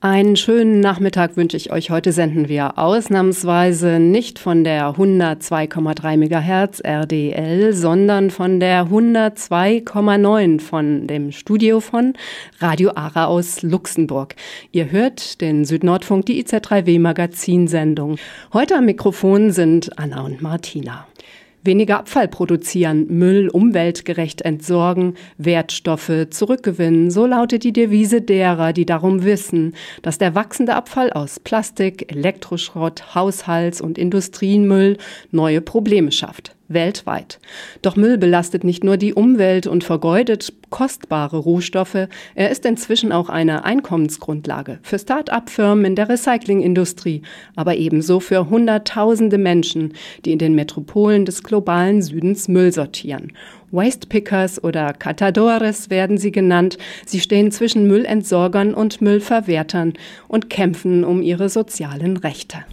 Einen schönen Nachmittag wünsche ich euch. Heute senden wir ausnahmsweise nicht von der 102,3 MHz RDL, sondern von der 102,9 von dem Studio von Radio Ara aus Luxemburg. Ihr hört den Südnordfunk, die IZ3W Magazinsendung. Heute am Mikrofon sind Anna und Martina. Weniger Abfall produzieren, Müll umweltgerecht entsorgen, Wertstoffe zurückgewinnen. So lautet die Devise derer, die darum wissen, dass der wachsende Abfall aus Plastik, Elektroschrott, Haushalts- und Industriemüll neue Probleme schafft weltweit. Doch Müll belastet nicht nur die Umwelt und vergeudet kostbare Rohstoffe, er ist inzwischen auch eine Einkommensgrundlage für Start-up-Firmen in der Recyclingindustrie, aber ebenso für Hunderttausende Menschen, die in den Metropolen des globalen Südens Müll sortieren. Waste Pickers oder Catadores werden sie genannt. Sie stehen zwischen Müllentsorgern und Müllverwertern und kämpfen um ihre sozialen Rechte.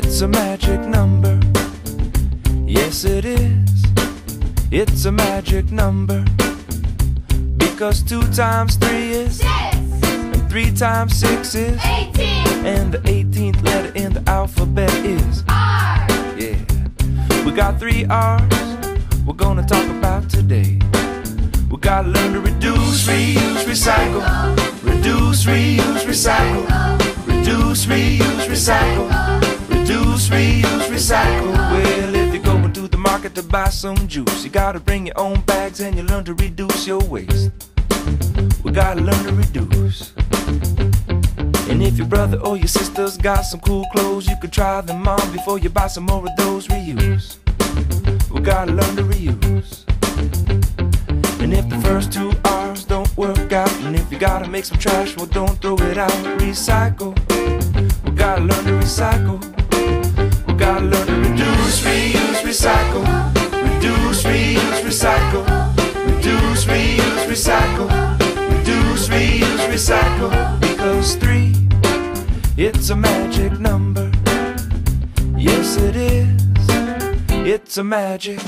It's a magic number. Yes, it is. It's a magic number. Because two times three is six. And three times six is eighteen. And the eighteenth letter in the alphabet is R. Yeah. We got three R's we're gonna talk about today. We gotta learn to reduce, reuse, recycle. Reduce, reuse, recycle. Reduce, reuse, recycle. Reduce, reuse, recycle. Well, if you're going to the market to buy some juice, you gotta bring your own bags and you learn to reduce your waste. We gotta learn to reduce. And if your brother or your sister's got some cool clothes, you can try them on before you buy some more of those. Reuse. We gotta learn to reuse. And if the first two R's don't work out, and if you gotta make some trash, well, don't throw it out. Recycle. We gotta learn to recycle gotta learn to reduce, reuse, recycle. Reduce, reuse, recycle. Reduce, reuse, recycle. Reduce, reuse, recycle. Because three, it's a magic number. Yes, it is. It's a magic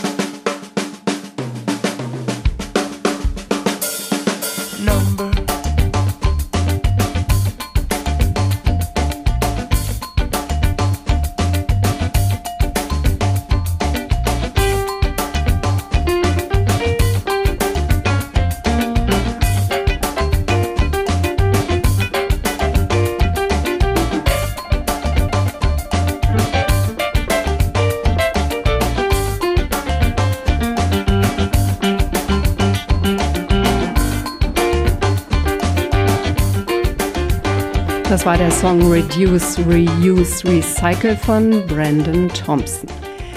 Das war der Song Reduce, Reuse, Recycle von Brandon Thompson.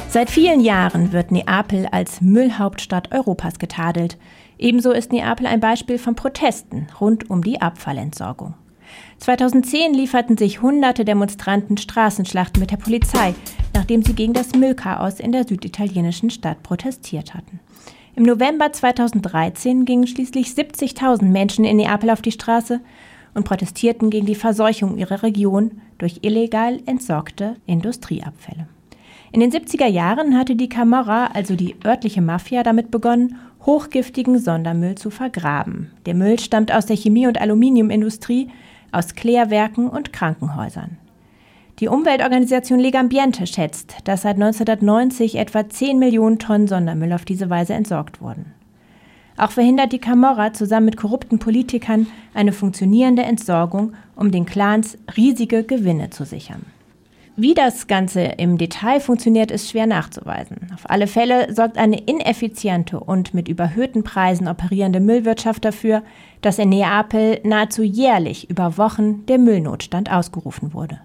Seit vielen Jahren wird Neapel als Müllhauptstadt Europas getadelt. Ebenso ist Neapel ein Beispiel von Protesten rund um die Abfallentsorgung. 2010 lieferten sich hunderte Demonstranten Straßenschlachten mit der Polizei, nachdem sie gegen das Müllchaos in der süditalienischen Stadt protestiert hatten. Im November 2013 gingen schließlich 70.000 Menschen in Neapel auf die Straße und protestierten gegen die Verseuchung ihrer Region durch illegal entsorgte Industrieabfälle. In den 70er Jahren hatte die Camorra, also die örtliche Mafia, damit begonnen, hochgiftigen Sondermüll zu vergraben. Der Müll stammt aus der Chemie- und Aluminiumindustrie, aus Klärwerken und Krankenhäusern. Die Umweltorganisation Legambiente schätzt, dass seit 1990 etwa 10 Millionen Tonnen Sondermüll auf diese Weise entsorgt wurden. Auch verhindert die Camorra zusammen mit korrupten Politikern eine funktionierende Entsorgung, um den Clans riesige Gewinne zu sichern. Wie das Ganze im Detail funktioniert, ist schwer nachzuweisen. Auf alle Fälle sorgt eine ineffiziente und mit überhöhten Preisen operierende Müllwirtschaft dafür, dass in Neapel nahezu jährlich über Wochen der Müllnotstand ausgerufen wurde.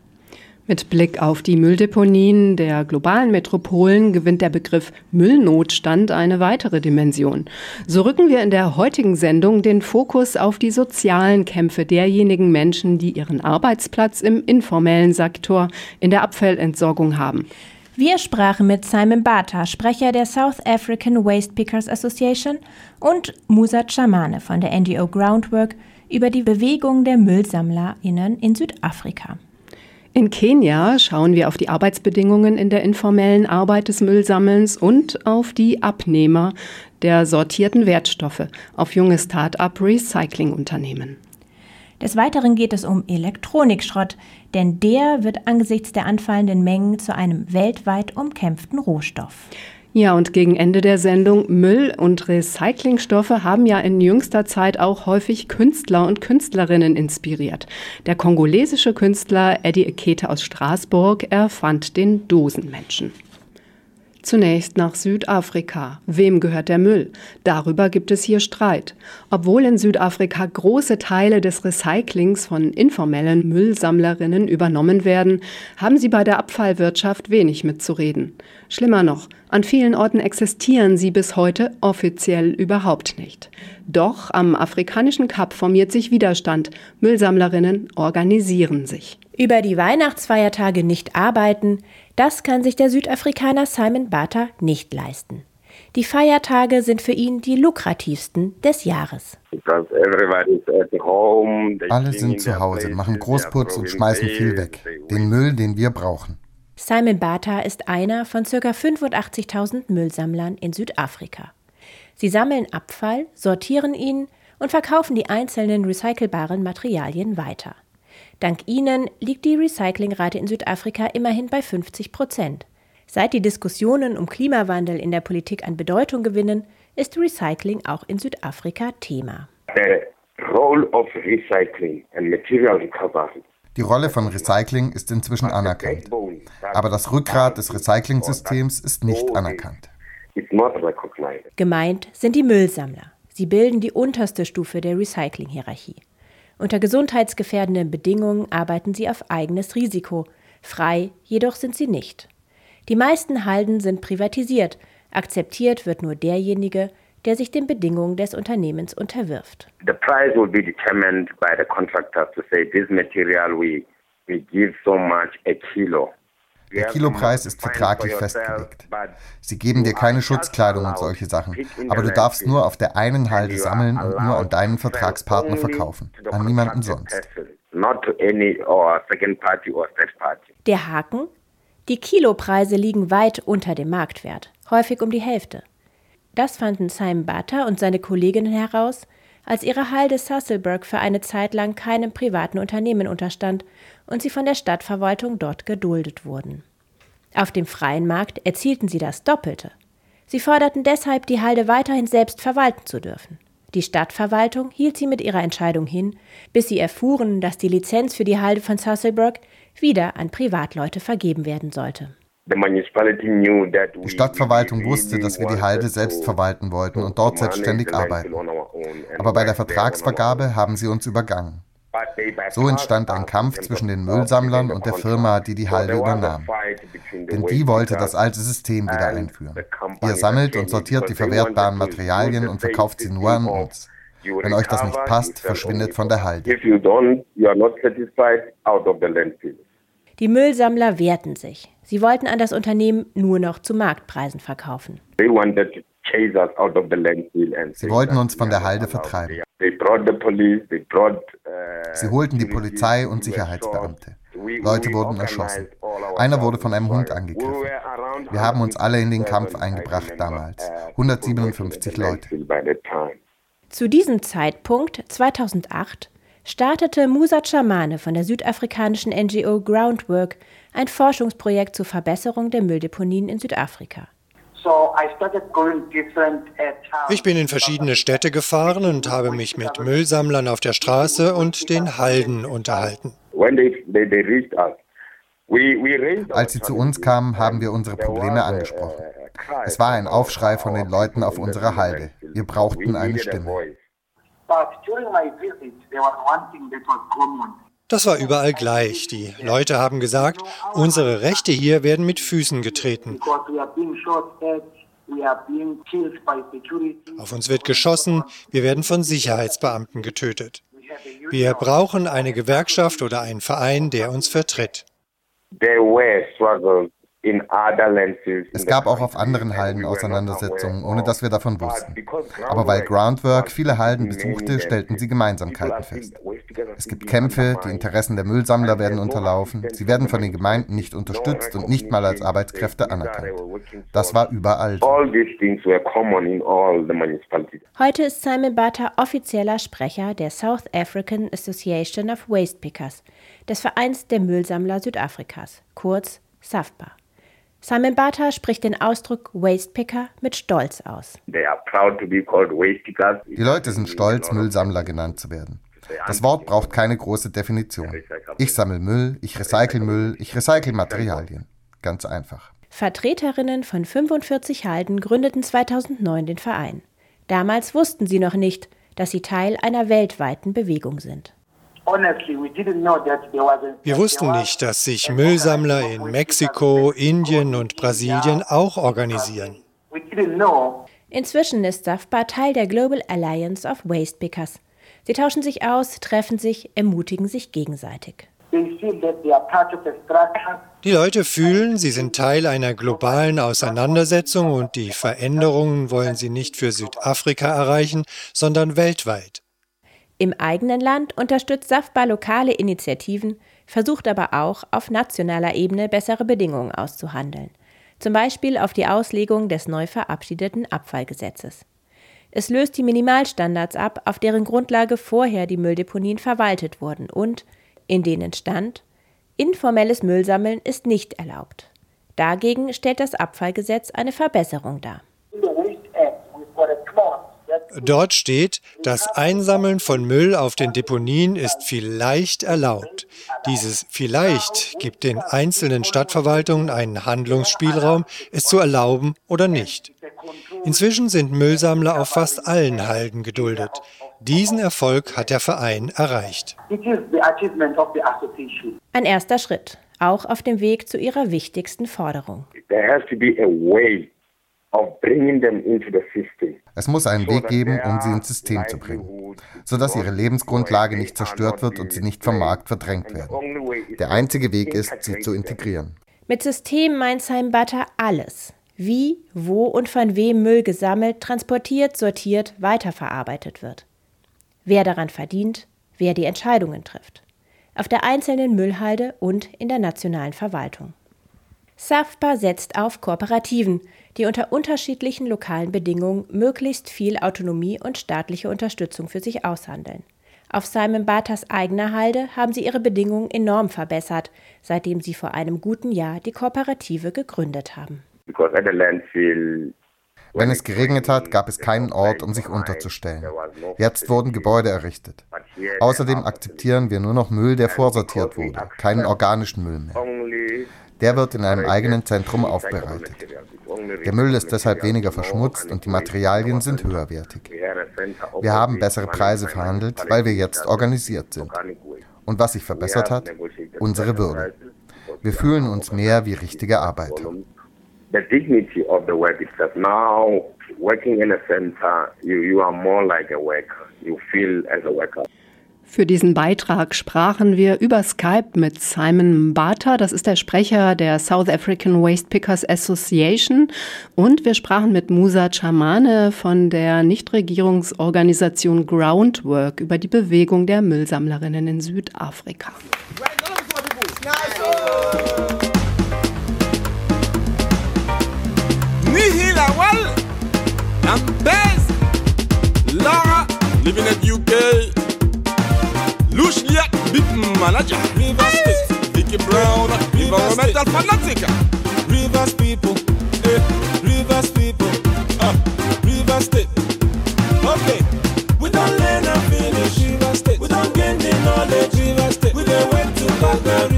Mit Blick auf die Mülldeponien der globalen Metropolen gewinnt der Begriff Müllnotstand eine weitere Dimension. So rücken wir in der heutigen Sendung den Fokus auf die sozialen Kämpfe derjenigen Menschen, die ihren Arbeitsplatz im informellen Sektor in der Abfallentsorgung haben. Wir sprachen mit Simon Bata, Sprecher der South African Waste Pickers Association, und Musa Chamane von der NGO Groundwork über die Bewegung der MüllsammlerInnen in Südafrika. In Kenia schauen wir auf die Arbeitsbedingungen in der informellen Arbeit des Müllsammelns und auf die Abnehmer der sortierten Wertstoffe, auf junge Start-up-Recycling-Unternehmen. Des Weiteren geht es um Elektronikschrott, denn der wird angesichts der anfallenden Mengen zu einem weltweit umkämpften Rohstoff. Ja, und gegen Ende der Sendung Müll und Recyclingstoffe haben ja in jüngster Zeit auch häufig Künstler und Künstlerinnen inspiriert. Der kongolesische Künstler Eddie Ekete aus Straßburg erfand den Dosenmenschen. Zunächst nach Südafrika. Wem gehört der Müll? Darüber gibt es hier Streit. Obwohl in Südafrika große Teile des Recyclings von informellen Müllsammlerinnen übernommen werden, haben sie bei der Abfallwirtschaft wenig mitzureden. Schlimmer noch, an vielen Orten existieren sie bis heute offiziell überhaupt nicht. Doch am afrikanischen Kap formiert sich Widerstand. Müllsammlerinnen organisieren sich. Über die Weihnachtsfeiertage nicht arbeiten, das kann sich der Südafrikaner Simon Bata nicht leisten. Die Feiertage sind für ihn die lukrativsten des Jahres. Alle sind zu Hause, machen Großputz und schmeißen viel weg. Den Müll, den wir brauchen. Simon Bata ist einer von ca. 85.000 Müllsammlern in Südafrika. Sie sammeln Abfall, sortieren ihn und verkaufen die einzelnen recycelbaren Materialien weiter. Dank ihnen liegt die Recyclingrate in Südafrika immerhin bei 50 Prozent. Seit die Diskussionen um Klimawandel in der Politik an Bedeutung gewinnen, ist Recycling auch in Südafrika Thema. Die Rolle von Recycling ist inzwischen anerkannt. Aber das Rückgrat des Recycling-Systems ist nicht anerkannt. Gemeint sind die Müllsammler. Sie bilden die unterste Stufe der Recycling-Hierarchie. Unter gesundheitsgefährdenden Bedingungen arbeiten sie auf eigenes Risiko. Frei jedoch sind sie nicht. Die meisten Halden sind privatisiert. Akzeptiert wird nur derjenige, der sich den Bedingungen des Unternehmens unterwirft. The price will be determined by the contractor to say this material we we give so much a kilo. Der Kilopreis ist vertraglich festgelegt. Sie geben dir keine Schutzkleidung und solche Sachen, aber du darfst nur auf der einen Halde sammeln und nur an deinen Vertragspartner verkaufen, an niemanden sonst. Der Haken? Die Kilopreise liegen weit unter dem Marktwert, häufig um die Hälfte. Das fanden Simon Butter und seine Kolleginnen heraus, als ihre Halde Susselberg für eine Zeit lang keinem privaten Unternehmen unterstand und sie von der Stadtverwaltung dort geduldet wurden. Auf dem freien Markt erzielten sie das Doppelte. Sie forderten deshalb, die Halde weiterhin selbst verwalten zu dürfen. Die Stadtverwaltung hielt sie mit ihrer Entscheidung hin, bis sie erfuhren, dass die Lizenz für die Halde von Susselberg wieder an Privatleute vergeben werden sollte. Die Stadtverwaltung wusste, dass wir die Halde selbst verwalten wollten und dort selbstständig arbeiten. Aber bei der Vertragsvergabe haben sie uns übergangen. So entstand ein Kampf zwischen den Müllsammlern und der Firma, die die Halde übernahm. Denn die wollte das alte System wieder einführen. Ihr sammelt und sortiert die verwertbaren Materialien und verkauft sie nur an uns. Wenn euch das nicht passt, verschwindet von der Halde. Die Müllsammler wehrten sich. Sie wollten an das Unternehmen nur noch zu Marktpreisen verkaufen. Sie wollten uns von der Halde vertreiben. Sie holten die Polizei und Sicherheitsbeamte. Leute wurden erschossen. Einer wurde von einem Hund angegriffen. Wir haben uns alle in den Kampf eingebracht damals. 157 Leute. Zu diesem Zeitpunkt, 2008, startete Musa Chamane von der südafrikanischen NGO Groundwork ein Forschungsprojekt zur Verbesserung der Mülldeponien in Südafrika. Ich bin in verschiedene Städte gefahren und habe mich mit Müllsammlern auf der Straße und den Halden unterhalten. Als sie zu uns kamen, haben wir unsere Probleme angesprochen. Es war ein Aufschrei von den Leuten auf unserer Halde. Wir brauchten eine Stimme. Das war überall gleich. Die Leute haben gesagt, unsere Rechte hier werden mit Füßen getreten. Auf uns wird geschossen, wir werden von Sicherheitsbeamten getötet. Wir brauchen eine Gewerkschaft oder einen Verein, der uns vertritt. There were struggles es gab auch auf anderen Halden Auseinandersetzungen, ohne dass wir davon wussten. Aber weil Groundwork viele Halden besuchte, stellten sie Gemeinsamkeiten fest. Es gibt Kämpfe, die Interessen der Müllsammler werden unterlaufen, sie werden von den Gemeinden nicht unterstützt und nicht mal als Arbeitskräfte anerkannt. Das war überall. Heute ist Simon Bata offizieller Sprecher der South African Association of Waste Pickers, des Vereins der Müllsammler Südafrikas, kurz SAFPA. Simon Bata spricht den Ausdruck Wastepicker mit Stolz aus. Die Leute sind stolz, Müllsammler genannt zu werden. Das Wort braucht keine große Definition. Ich sammle Müll, ich recycle Müll, ich recycle Materialien. Ganz einfach. Vertreterinnen von 45 Halden gründeten 2009 den Verein. Damals wussten sie noch nicht, dass sie Teil einer weltweiten Bewegung sind. Wir wussten nicht, dass sich Müllsammler in Mexiko, Indien und Brasilien auch organisieren. Inzwischen ist SAFPA Teil der Global Alliance of Waste Pickers. Sie tauschen sich aus, treffen sich, ermutigen sich gegenseitig. Die Leute fühlen, sie sind Teil einer globalen Auseinandersetzung und die Veränderungen wollen sie nicht für Südafrika erreichen, sondern weltweit. Im eigenen Land unterstützt SAFBA lokale Initiativen, versucht aber auch, auf nationaler Ebene bessere Bedingungen auszuhandeln. Zum Beispiel auf die Auslegung des neu verabschiedeten Abfallgesetzes. Es löst die Minimalstandards ab, auf deren Grundlage vorher die Mülldeponien verwaltet wurden und in denen stand, informelles Müllsammeln ist nicht erlaubt. Dagegen stellt das Abfallgesetz eine Verbesserung dar. Dort steht, das Einsammeln von Müll auf den Deponien ist vielleicht erlaubt. Dieses vielleicht gibt den einzelnen Stadtverwaltungen einen Handlungsspielraum, es zu erlauben oder nicht. Inzwischen sind Müllsammler auf fast allen Halden geduldet. Diesen Erfolg hat der Verein erreicht. Ein erster Schritt, auch auf dem Weg zu ihrer wichtigsten Forderung. Es muss einen Weg geben, um sie ins System zu bringen, sodass ihre Lebensgrundlage nicht zerstört wird und sie nicht vom Markt verdrängt werden. Der einzige Weg ist, sie zu integrieren. Mit System meint Simon Butter alles. Wie, wo und von wem Müll gesammelt, transportiert, sortiert, weiterverarbeitet wird. Wer daran verdient, wer die Entscheidungen trifft. Auf der einzelnen Müllhalde und in der nationalen Verwaltung. SAFPA setzt auf Kooperativen, die unter unterschiedlichen lokalen Bedingungen möglichst viel Autonomie und staatliche Unterstützung für sich aushandeln. Auf Simon Batas eigener Halde haben sie ihre Bedingungen enorm verbessert, seitdem sie vor einem guten Jahr die Kooperative gegründet haben. Wenn es geregnet hat, gab es keinen Ort, um sich unterzustellen. Jetzt wurden Gebäude errichtet. Außerdem akzeptieren wir nur noch Müll, der vorsortiert wurde, keinen organischen Müll mehr. Der wird in einem eigenen Zentrum aufbereitet. Der Müll ist deshalb weniger verschmutzt und die Materialien sind höherwertig. Wir haben bessere Preise verhandelt, weil wir jetzt organisiert sind. Und was sich verbessert hat? Unsere Würde. Wir fühlen uns mehr wie richtige Arbeiter. The dignity of the work itself. Now, working in a center, you, you are more like a worker. You feel as a worker. Für diesen Beitrag sprachen wir über Skype mit Simon Mbata, das ist der Sprecher der South African Waste Pickers Association. Und wir sprachen mit Musa Chamane von der Nichtregierungsorganisation Groundwork über die Bewegung der Müllsammlerinnen in Südafrika. Living in UK. Lushliat, big manager. River State, Vicky Brown, environmental fanatic. Rivers people, eh, Rivers people, uh, River State. Okay, we don't learn and finish. River State, we don't gain the knowledge. River State, we don't wait to partner. River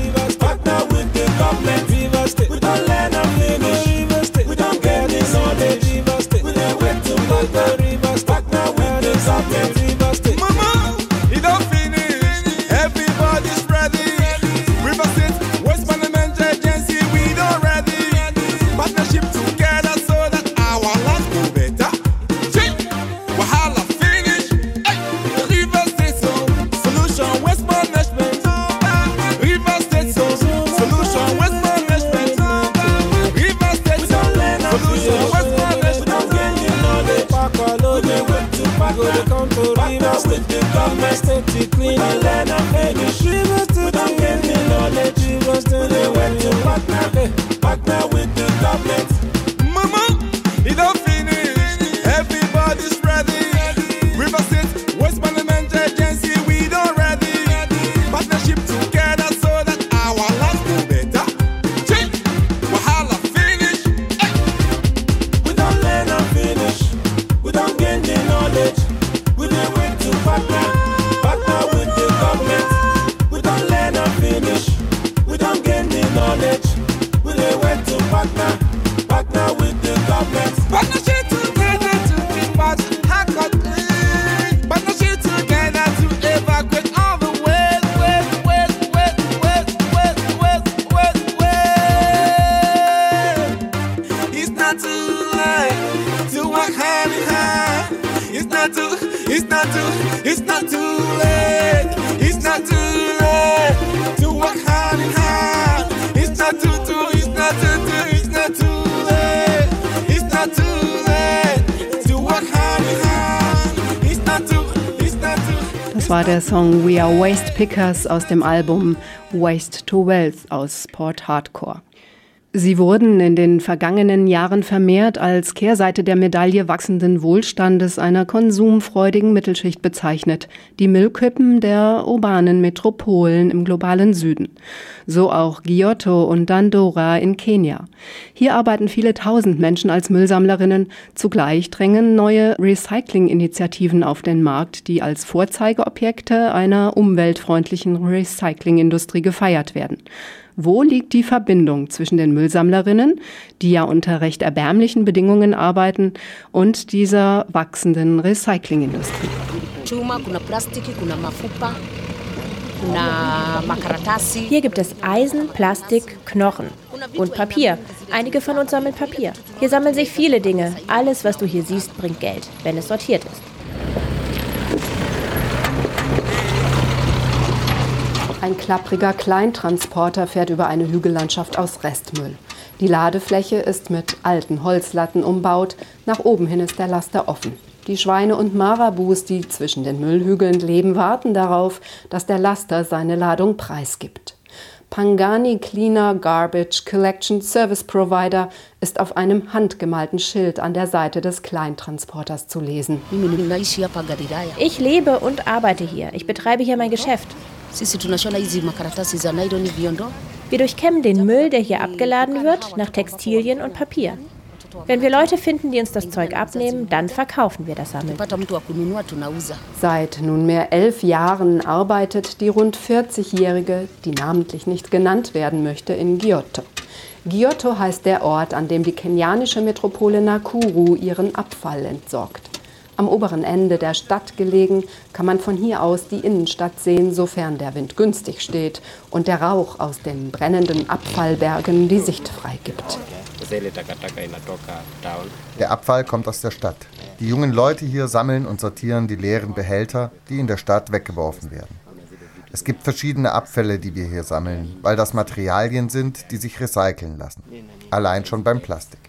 Pickers aus dem Album Waste to Wealth aus Port Hardcore. Sie wurden in den vergangenen Jahren vermehrt als Kehrseite der Medaille wachsenden Wohlstandes einer konsumfreudigen Mittelschicht bezeichnet, die Müllkippen der urbanen Metropolen im globalen Süden. So auch Giotto und Dandora in Kenia. Hier arbeiten viele tausend Menschen als Müllsammlerinnen. Zugleich drängen neue Recycling-Initiativen auf den Markt, die als Vorzeigeobjekte einer umweltfreundlichen Recyclingindustrie gefeiert werden. Wo liegt die Verbindung zwischen den Müllsammlerinnen, die ja unter recht erbärmlichen Bedingungen arbeiten, und dieser wachsenden Recyclingindustrie? Hier gibt es Eisen, Plastik, Knochen und Papier. Einige von uns sammeln Papier. Hier sammeln sich viele Dinge. Alles, was du hier siehst, bringt Geld, wenn es sortiert ist. Ein klappriger Kleintransporter fährt über eine Hügellandschaft aus Restmüll. Die Ladefläche ist mit alten Holzlatten umbaut, nach oben hin ist der Laster offen. Die Schweine und Marabus, die zwischen den Müllhügeln leben, warten darauf, dass der Laster seine Ladung preisgibt. Pangani Cleaner Garbage Collection Service Provider ist auf einem handgemalten Schild an der Seite des Kleintransporters zu lesen. Ich lebe und arbeite hier. Ich betreibe hier mein Geschäft. Wir durchkämmen den Müll, der hier abgeladen wird, nach Textilien und Papier. Wenn wir Leute finden, die uns das Zeug abnehmen, dann verkaufen wir das tunauza. Seit nunmehr elf Jahren arbeitet die rund 40-Jährige, die namentlich nicht genannt werden möchte, in Giotto. Giotto heißt der Ort, an dem die kenianische Metropole Nakuru ihren Abfall entsorgt. Am oberen Ende der Stadt gelegen, kann man von hier aus die Innenstadt sehen, sofern der Wind günstig steht und der Rauch aus den brennenden Abfallbergen die Sicht freigibt. Der Abfall kommt aus der Stadt. Die jungen Leute hier sammeln und sortieren die leeren Behälter, die in der Stadt weggeworfen werden. Es gibt verschiedene Abfälle, die wir hier sammeln, weil das Materialien sind, die sich recyceln lassen. Allein schon beim Plastik.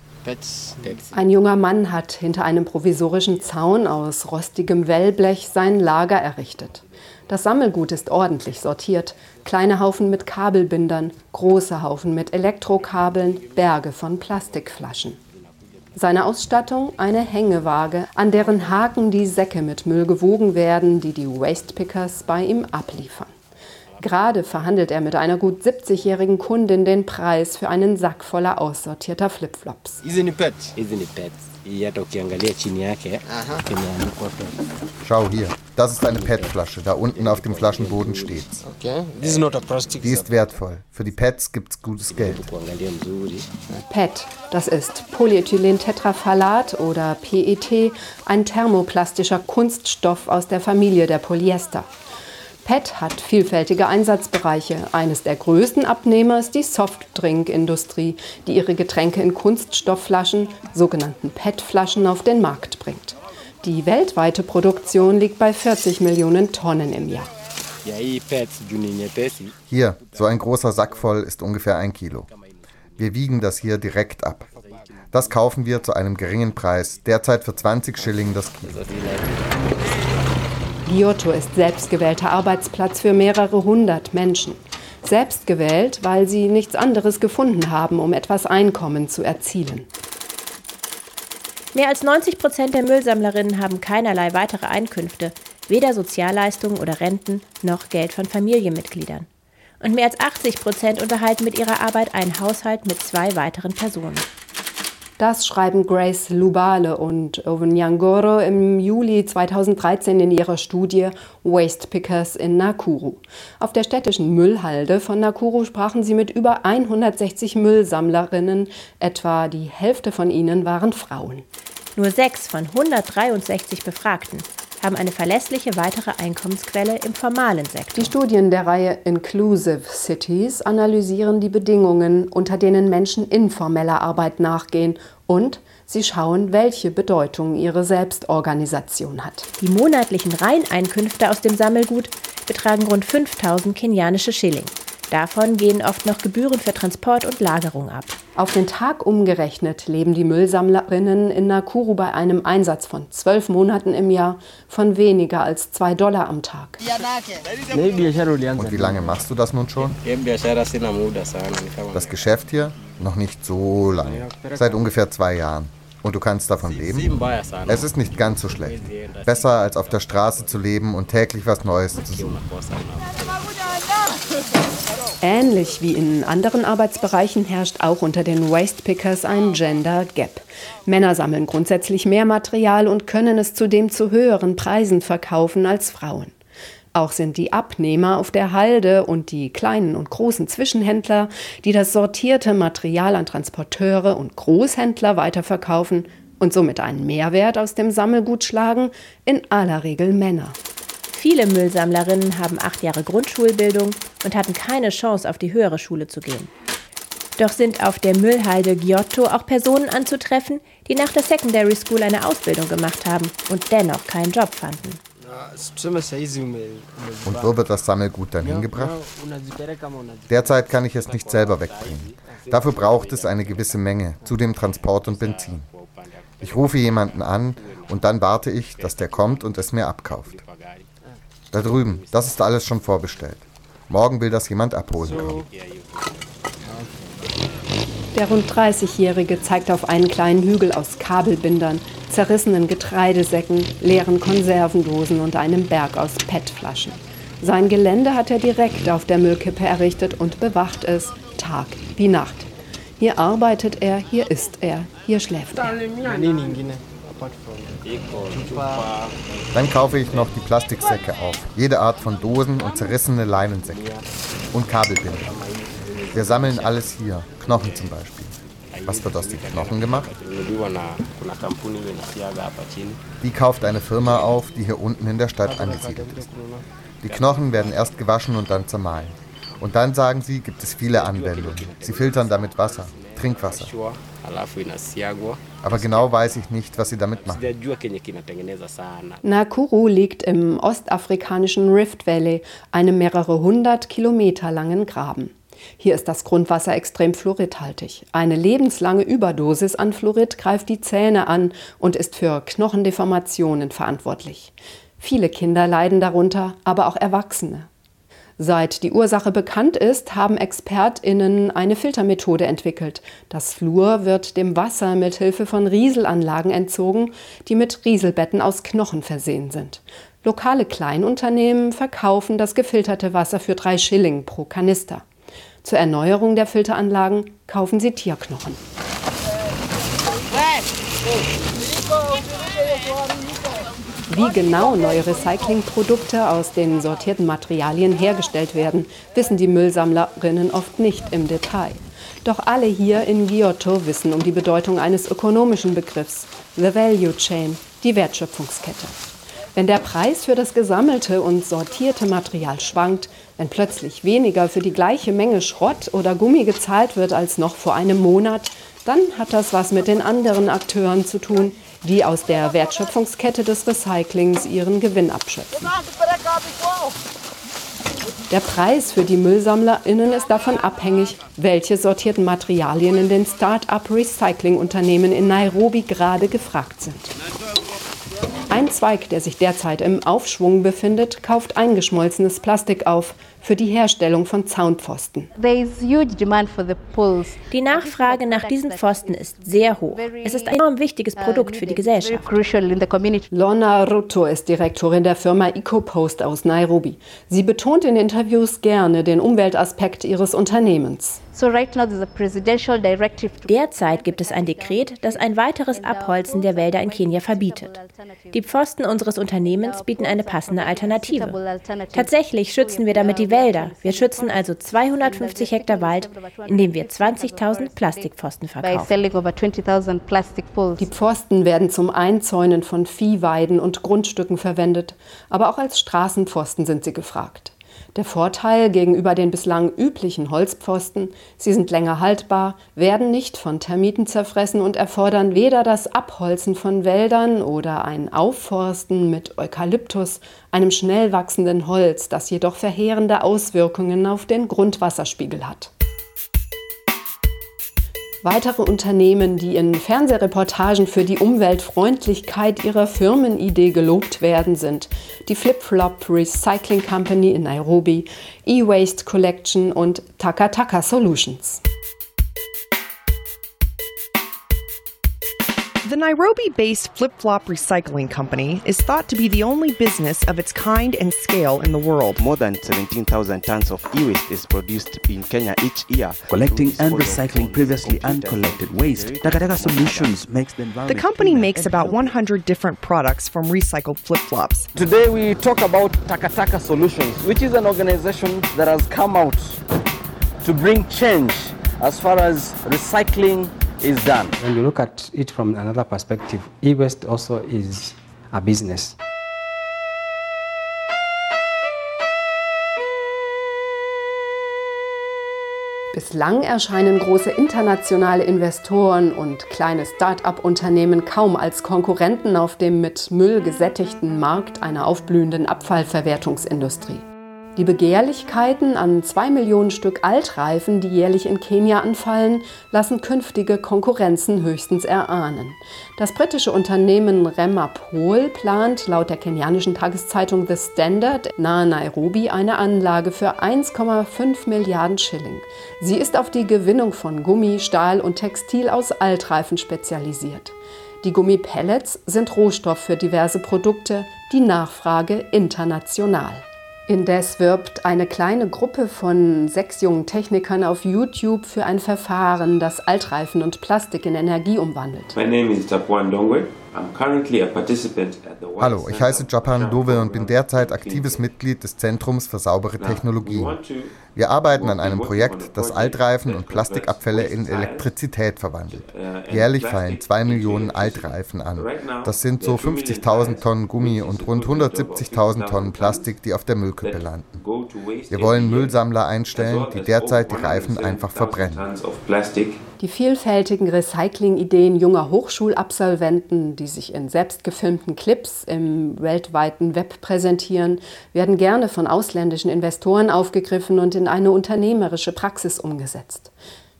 Ein junger Mann hat hinter einem provisorischen Zaun aus rostigem Wellblech sein Lager errichtet. Das Sammelgut ist ordentlich sortiert. Kleine Haufen mit Kabelbindern, große Haufen mit Elektrokabeln, Berge von Plastikflaschen. Seine Ausstattung eine Hängewaage, an deren Haken die Säcke mit Müll gewogen werden, die die Wastepickers bei ihm abliefern. Gerade verhandelt er mit einer gut 70-jährigen Kundin den Preis für einen Sack voller aussortierter Flipflops. Hizi ni pet. Hizi ni pet. Hii hata ukiangalia chini yake imeandikwa pet. Schau hier, das ist eine PET-Flasche. Da unten auf dem Flaschenboden steht's. Okay. This is not a plastic. Die ist wertvoll. Für die PETs gibt's gutes Geld. PET, das ist Polyethylentetraphthalat oder PET, ein thermoplastischer Kunststoff aus der Familie der Polyester. PET hat vielfältige Einsatzbereiche. Eines der größten Abnehmer ist die Softdrinkindustrie, die ihre Getränke in Kunststoffflaschen, sogenannten PET-Flaschen, auf den Markt bringt. Die weltweite Produktion liegt bei 40 Millionen Tonnen im Jahr. Hier, so ein großer Sack voll ist ungefähr ein Kilo. Wir wiegen das hier direkt ab. Das kaufen wir zu einem geringen Preis, derzeit für 20 Schilling das Kilo. Giotto ist selbstgewählter Arbeitsplatz für mehrere hundert Menschen. Selbstgewählt, weil sie nichts anderes gefunden haben, um etwas Einkommen zu erzielen. Mehr als 90 Prozent der Müllsammlerinnen haben keinerlei weitere Einkünfte, weder Sozialleistungen oder Renten noch Geld von Familienmitgliedern. Und mehr als 80 Prozent unterhalten mit ihrer Arbeit einen Haushalt mit zwei weiteren Personen. Das schreiben Grace Lubale und Owen Nyangoro im Juli 2013 in ihrer Studie Waste Pickers in Nakuru. Auf der städtischen Müllhalde von Nakuru sprachen sie mit über 160 Müllsammlerinnen. Etwa die Hälfte von ihnen waren Frauen. Nur sechs von 163 Befragten haben eine verlässliche weitere Einkommensquelle im formalen Sektor. Die Studien der Reihe Inclusive Cities analysieren die Bedingungen, unter denen Menschen informeller Arbeit nachgehen und sie schauen, welche Bedeutung ihre Selbstorganisation hat. Die monatlichen Reineinkünfte aus dem Sammelgut betragen rund 5000 kenianische Schilling. Davon gehen oft noch Gebühren für Transport und Lagerung ab. Auf den Tag umgerechnet leben die Müllsammlerinnen in Nakuru bei einem Einsatz von zwölf Monaten im Jahr von weniger als zwei Dollar am Tag. Und wie lange machst du das nun schon? Das Geschäft hier? Noch nicht so lange. Seit ungefähr zwei Jahren. Und du kannst davon leben? Es ist nicht ganz so schlecht. Besser als auf der Straße zu leben und täglich was Neues zu suchen. Ähnlich wie in anderen Arbeitsbereichen herrscht auch unter den Wastepickers ein Gender Gap. Männer sammeln grundsätzlich mehr Material und können es zudem zu höheren Preisen verkaufen als Frauen. Auch sind die Abnehmer auf der Halde und die kleinen und großen Zwischenhändler, die das sortierte Material an Transporteure und Großhändler weiterverkaufen und somit einen Mehrwert aus dem Sammelgut schlagen, in aller Regel Männer. Viele Müllsammlerinnen haben acht Jahre Grundschulbildung und hatten keine Chance, auf die höhere Schule zu gehen. Doch sind auf der Müllhalde Giotto auch Personen anzutreffen, die nach der Secondary School eine Ausbildung gemacht haben und dennoch keinen Job fanden. Und wo wird das Sammelgut dann hingebracht? Derzeit kann ich es nicht selber wegbringen. Dafür braucht es eine gewisse Menge, zudem Transport und Benzin. Ich rufe jemanden an und dann warte ich, dass der kommt und es mir abkauft. Da drüben, das ist alles schon vorbestellt. Morgen will das jemand abholen kommen. Der rund 30-Jährige zeigt auf einen kleinen Hügel aus Kabelbindern, zerrissenen Getreidesäcken, leeren Konservendosen und einem Berg aus PET-Flaschen. Sein Gelände hat er direkt auf der Müllkippe errichtet und bewacht es Tag wie Nacht. Hier arbeitet er, hier isst er, hier schläft er. Dann kaufe ich noch die Plastiksäcke auf. Jede Art von Dosen und zerrissene Leinensäcke. Und Kabelbinder. Wir sammeln alles hier. Knochen zum Beispiel. Was wird aus den Knochen gemacht? Die kauft eine Firma auf, die hier unten in der Stadt angesiedelt ist. Die Knochen werden erst gewaschen und dann zermahlen. Und dann sagen sie, gibt es viele Anwendungen. Sie filtern damit Wasser, Trinkwasser. Aber genau weiß ich nicht, was sie damit machen. Nakuru liegt im ostafrikanischen Rift Valley, einem mehrere hundert Kilometer langen Graben. Hier ist das Grundwasser extrem fluoridhaltig. Eine lebenslange Überdosis an Fluorid greift die Zähne an und ist für Knochendeformationen verantwortlich. Viele Kinder leiden darunter, aber auch Erwachsene. Seit die Ursache bekannt ist, haben ExpertInnen eine Filtermethode entwickelt. Das Fluor wird dem Wasser mit Hilfe von Rieselanlagen entzogen, die mit Rieselbetten aus Knochen versehen sind. Lokale Kleinunternehmen verkaufen das gefilterte Wasser für drei Schilling pro Kanister. Zur Erneuerung der Filteranlagen kaufen sie Tierknochen. Wie genau neue Recyclingprodukte aus den sortierten Materialien hergestellt werden, wissen die Müllsammlerinnen oft nicht im Detail. Doch alle hier in Giotto wissen um die Bedeutung eines ökonomischen Begriffs, the value chain, die Wertschöpfungskette. Wenn der Preis für das gesammelte und sortierte Material schwankt, wenn plötzlich weniger für die gleiche Menge Schrott oder Gummi gezahlt wird als noch vor einem Monat, dann hat das was mit den anderen Akteuren zu tun, die aus der Wertschöpfungskette des Recyclings ihren Gewinn abschöpfen. Der Preis für die MüllsammlerInnen ist davon abhängig, welche sortierten Materialien in den Start-up Recycling-Unternehmen in Nairobi gerade gefragt sind. Ein Zweig, der sich derzeit im Aufschwung befindet, kauft eingeschmolzenes Plastik auf für die Herstellung von Zaunpfosten. Die Nachfrage nach diesen Pfosten ist sehr hoch. Es ist ein enorm wichtiges Produkt für die Gesellschaft. Lorna Ruto ist Direktorin der Firma EcoPost aus Nairobi. Sie betont in Interviews gerne den Umweltaspekt ihres Unternehmens. Derzeit gibt es ein Dekret, das ein weiteres Abholzen der Wälder in Kenia verbietet. Die Pfosten unseres Unternehmens bieten eine passende Alternative. Tatsächlich schützen wir damit die Wälder. Wir schützen also 250 Hektar Wald, indem wir 20.000 Plastikpfosten verkaufen. Die Pfosten werden zum Einzäunen von Viehweiden und Grundstücken verwendet, aber auch als Straßenpfosten sind sie gefragt. Der Vorteil gegenüber den bislang üblichen Holzpfosten, sie sind länger haltbar, werden nicht von Termiten zerfressen und erfordern weder das Abholzen von Wäldern oder ein Aufforsten mit Eukalyptus, einem schnell wachsenden Holz, das jedoch verheerende Auswirkungen auf den Grundwasserspiegel hat. Weitere Unternehmen, die in Fernsehreportagen für die Umweltfreundlichkeit ihrer Firmenidee gelobt werden, sind die Flip-Flop Recycling Company in Nairobi, E-Waste Collection und Takataka Solutions. The Nairobi based Flip Flop Recycling Company is thought to be the only business of its kind and scale in the world. More than 17,000 tons of e waste is produced in Kenya each year. Collecting and recycling previously uncollected waste, Takataka Solutions makes the The company makes about 100 different products from recycled flip flops. Today we talk about Takataka Solutions, which is an organization that has come out to bring change as far as recycling is done. When you look at it from another perspective, e-waste also is a business. Bislang erscheinen große internationale Investoren und kleine Start-up-Unternehmen kaum als Konkurrenten auf dem mit Müll gesättigten Markt einer aufblühenden Abfallverwertungsindustrie. Die Begehrlichkeiten an zwei Millionen Stück Altreifen, die jährlich in Kenia anfallen, lassen künftige Konkurrenzen höchstens erahnen. Das britische Unternehmen Remapol plant laut der kenianischen Tageszeitung The Standard nahe Nairobi eine Anlage für 1,5 Milliarden Schilling. Sie ist auf die Gewinnung von Gummi, Stahl und Textil aus Altreifen spezialisiert. Die Gummipellets sind Rohstoff für diverse Produkte, die Nachfrage international. Indes wirbt eine kleine Gruppe von sechs jungen Technikern auf YouTube für ein Verfahren, das Altreifen und Plastik in Energie umwandelt. My name is Tapuan Dongwe. Hallo, ich heiße Japan Dove und bin derzeit aktives Mitglied des Zentrums für saubere Technologien. Wir arbeiten an einem Projekt, das Altreifen und Plastikabfälle in Elektrizität verwandelt. Uh, Jährlich fallen zwei Millionen Altreifen an. Das sind so 50.000 Tonnen Gummi und rund 170.000 Tonnen Plastik, die auf der Müllkippe landen. Wir wollen Müllsammler einstellen, die derzeit die Reifen einfach verbrennen. Die vielfältigen Recycling-Ideen junger Hochschulabsolventen, die sich in selbstgefilmten Clips im weltweiten Web präsentieren, werden gerne von ausländischen Investoren aufgegriffen und in eine unternehmerische Praxis umgesetzt.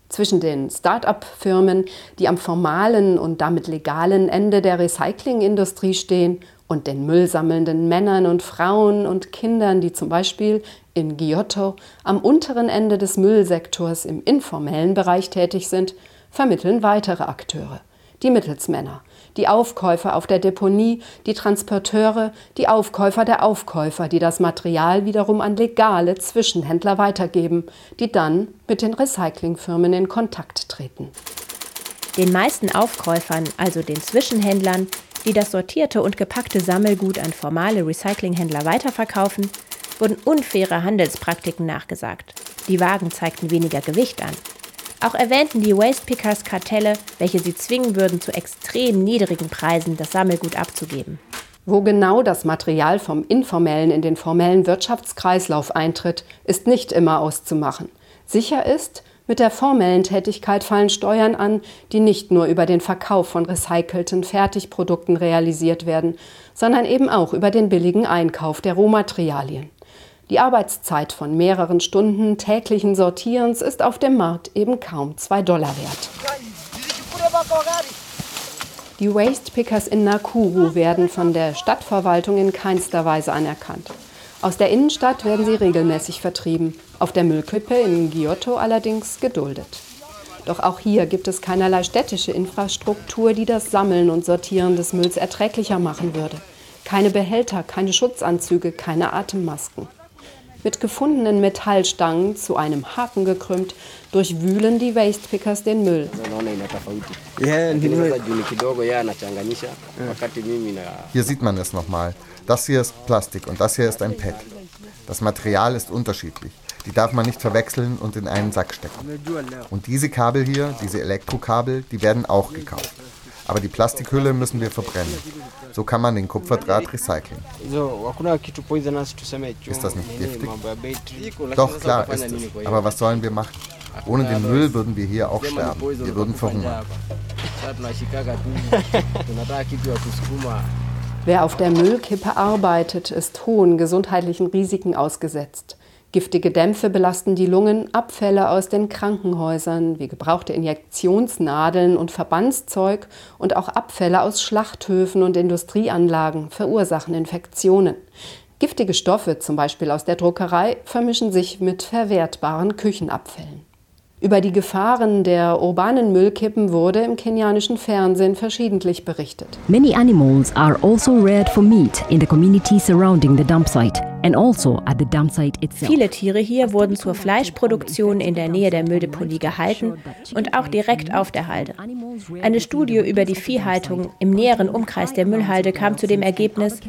Zwischen den Start-up-Firmen, die am formalen und damit legalen Ende der Recyclingindustrie stehen, und den müllsammelnden Männern und Frauen und Kindern, die zum Beispiel in Giotto am unteren Ende des Müllsektors im informellen Bereich tätig sind, vermitteln weitere Akteure. Die Mittelsmänner, die Aufkäufer auf der Deponie, die Transporteure, die Aufkäufer der Aufkäufer, die das Material wiederum an legale Zwischenhändler weitergeben, die dann mit den Recyclingfirmen in Kontakt treten. Den meisten Aufkäufern, also den Zwischenhändlern, die das sortierte und gepackte Sammelgut an formale Recyclinghändler weiterverkaufen, wurden unfaire Handelspraktiken nachgesagt. Die Wagen zeigten weniger Gewicht an. Auch erwähnten die Wastepickers Kartelle, welche sie zwingen würden, zu extrem niedrigen Preisen das Sammelgut abzugeben. Wo genau das Material vom informellen in den formellen Wirtschaftskreislauf eintritt, ist nicht immer auszumachen. Sicher ist, mit der formellen Tätigkeit fallen Steuern an, die nicht nur über den Verkauf von recycelten Fertigprodukten realisiert werden, sondern eben auch über den billigen Einkauf der Rohmaterialien. Die Arbeitszeit von mehreren Stunden täglichen Sortierens ist auf dem Markt eben kaum zwei Dollar wert. Die Waste Pickers in Nakuru werden von der Stadtverwaltung in keinster Weise anerkannt. Aus der Innenstadt werden sie regelmäßig vertrieben, auf der Müllkippe in Giotto allerdings geduldet. Doch auch hier gibt es keinerlei städtische Infrastruktur, die das Sammeln und Sortieren des Mülls erträglicher machen würde. Keine Behälter, keine Schutzanzüge, keine Atemmasken. Mit gefundenen Metallstangen zu einem Haken gekrümmt, durchwühlen die Wastepickers den Müll. Hier sieht man es nochmal. Das hier ist Plastik und das hier ist ein PET. Das Material ist unterschiedlich. Die darf man nicht verwechseln und in einen Sack stecken. Und diese Kabel hier, diese Elektrokabel, die werden auch gekauft. Aber die Plastikhülle müssen wir verbrennen. So kann man den Kupferdraht recyceln. Ist das nicht giftig? Doch, klar ist es. Aber was sollen wir machen? Ohne den Müll würden wir hier auch sterben. Wir würden verhungern. Wer auf der Müllkippe arbeitet, ist hohen gesundheitlichen Risiken ausgesetzt. Giftige Dämpfe belasten die Lungen, Abfälle aus den Krankenhäusern wie gebrauchte Injektionsnadeln und Verbandszeug und auch Abfälle aus Schlachthöfen und Industrieanlagen verursachen Infektionen. Giftige Stoffe, zum Beispiel aus der Druckerei, vermischen sich mit verwertbaren Küchenabfällen. Über die Gefahren der urbanen Müllkippen wurde im kenianischen Fernsehen verschiedentlich berichtet. Many animals are also reared for meat in the community surrounding the dump site also at the dump site itself. Viele Tiere hier wurden zur Fleischproduktion in der Nähe der Mülldeponie gehalten und auch direkt auf der Halde. Eine Studie über die Viehhaltung im näheren Umkreis der Müllhalde kam zu dem Ergebnis,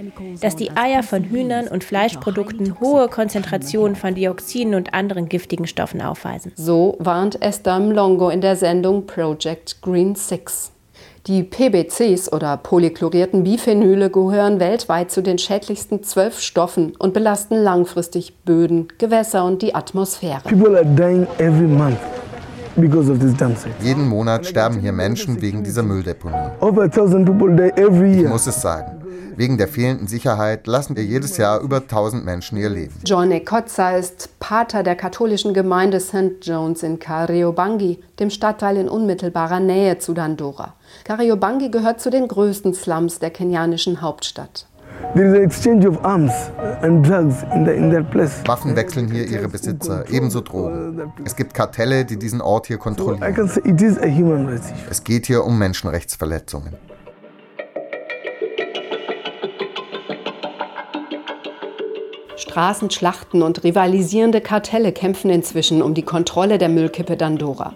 dass die Eier von Hühnern und Fleischprodukten hohe Konzentrationen von Dioxinen und anderen giftigen Stoffen aufweisen. So warnt Esther Mlongo in der Sendung Project Green 6. Die PBCs oder polychlorierten Biphenyle gehören weltweit zu den schädlichsten zwölf Stoffen und belasten langfristig Böden, Gewässer und die Atmosphäre. People are dying every month. Jeden Monat sterben hier Menschen wegen dieser Mülldeponie. Ich muss es sagen. Wegen der fehlenden Sicherheit lassen wir jedes Jahr über 1000 Menschen ihr Leben. John Ekotza ist Pater der katholischen Gemeinde St. Jones in Kariobangi, dem Stadtteil in unmittelbarer Nähe zu Dandora. Kariobangi gehört zu den größten Slums der kenianischen Hauptstadt. Waffen wechseln hier ihre Besitzer, ebenso Drogen. Es gibt Kartelle, die diesen Ort hier kontrollieren. Es geht hier um Menschenrechtsverletzungen. Straßenschlachten und rivalisierende Kartelle kämpfen inzwischen um die Kontrolle der Müllkippe Dandora.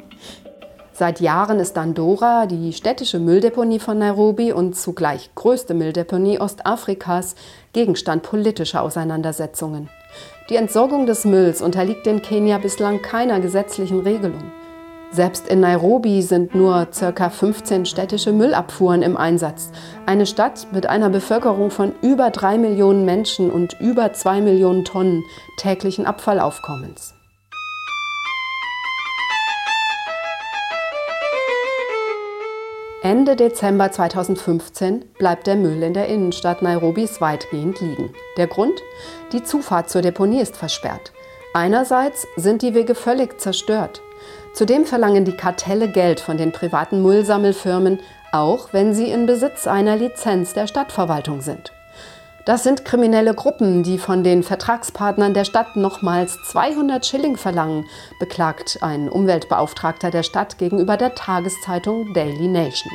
Seit Jahren ist Dandora die städtische Mülldeponie von Nairobi und zugleich größte Mülldeponie Ostafrikas Gegenstand politischer Auseinandersetzungen. Die Entsorgung des Mülls unterliegt in Kenia bislang keiner gesetzlichen Regelung. Selbst in Nairobi sind nur ca. 15 städtische Müllabfuhren im Einsatz. Eine Stadt mit einer Bevölkerung von über drei Millionen Menschen und über zwei Millionen Tonnen täglichen Abfallaufkommens. Ende Dezember 2015 bleibt der Müll in der Innenstadt Nairobis weitgehend liegen. Der Grund? Die Zufahrt zur Deponie ist versperrt. Einerseits sind die Wege völlig zerstört. Zudem verlangen die Kartelle Geld von den privaten Müllsammelfirmen, auch wenn sie in Besitz einer Lizenz der Stadtverwaltung sind. Das sind kriminelle Gruppen, die von den Vertragspartnern der Stadt nochmals 200 Schilling verlangen, beklagt ein Umweltbeauftragter der Stadt gegenüber der Tageszeitung Daily Nation.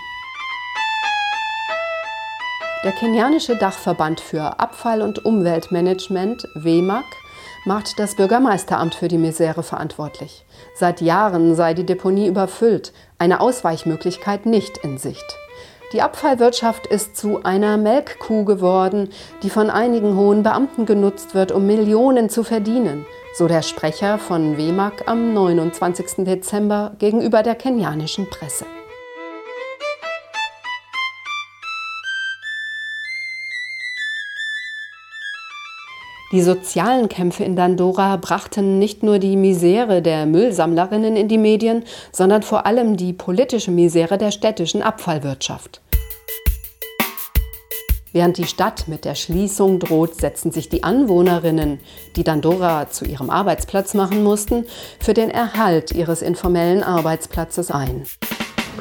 Der kenianische Dachverband für Abfall- und Umweltmanagement, WEMAG, macht das Bürgermeisteramt für die Misere verantwortlich. Seit Jahren sei die Deponie überfüllt, eine Ausweichmöglichkeit nicht in Sicht. Die Abfallwirtschaft ist zu einer Melkkuh geworden, die von einigen hohen Beamten genutzt wird, um Millionen zu verdienen, so der Sprecher von WEMAG am 29. Dezember gegenüber der kenianischen Presse. Die sozialen Kämpfe in Dandora brachten nicht nur die Misere der Müllsammlerinnen in die Medien, sondern vor allem die politische Misere der städtischen Abfallwirtschaft. Während die Stadt mit der Schließung droht, setzen sich die Anwohnerinnen, die Dandora zu ihrem Arbeitsplatz machen mussten, für den Erhalt ihres informellen Arbeitsplatzes ein.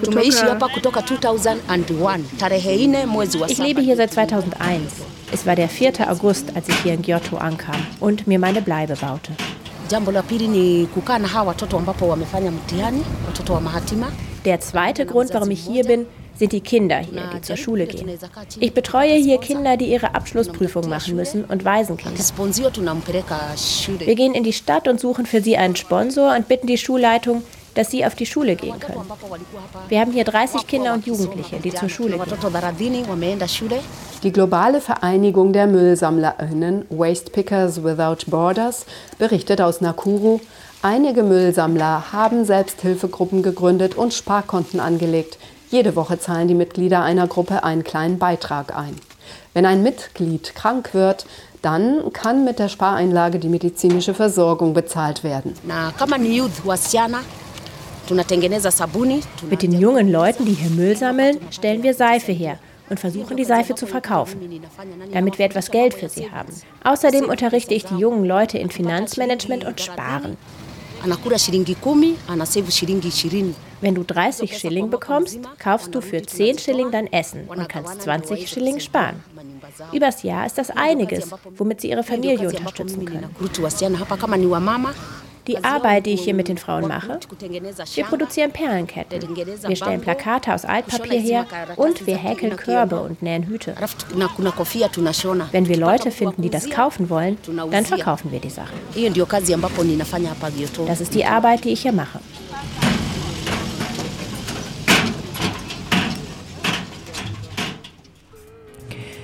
Tumeishi hapa kutoka 2001 tarehe 4 mwezi wa Ich lebe hier seit 2001. Es war der 4. August, als ich hier in Giotto ankam und mir meine Bleibe baute. Der zweite Grund, warum ich hier bin, sind die Kinder hier, die zur Schule gehen. Ich betreue hier Kinder, die ihre Abschlussprüfung machen müssen und Waisenkinder. Wir gehen in die Stadt und suchen für sie einen Sponsor und bitten die Schulleitung, dass sie auf die Schule gehen können. Wir haben hier 30 Kinder und Jugendliche, die zur Schule gehen. Die globale Vereinigung der MüllsammlerInnen Waste Pickers Without Borders berichtet aus Nakuru, einige Müllsammler haben Selbsthilfegruppen gegründet und Sparkonten angelegt. Jede Woche zahlen die Mitglieder einer Gruppe einen kleinen Beitrag ein. Wenn ein Mitglied krank wird, dann kann mit der Spareinlage die medizinische Versorgung bezahlt werden. Mit den jungen Leuten, die hier Müll sammeln, stellen wir Seife her und versuchen, die Seife zu verkaufen, damit wir etwas Geld für sie haben. Außerdem unterrichte ich die jungen Leute in Finanzmanagement und Sparen. Wenn du 30 Schilling bekommst, kaufst du für 10 Schilling dein Essen und kannst 20 Schilling sparen. Übers Jahr ist das einiges, womit sie ihre Familie unterstützen können. Die Arbeit, die ich hier mit den Frauen mache, wir produzieren Perlenketten, wir stellen Plakate aus Altpapier her und wir häkeln Körbe und nähen Hüte. Wenn wir Leute finden, die das kaufen wollen, dann verkaufen wir die Sachen. Das ist die Arbeit, die ich hier mache.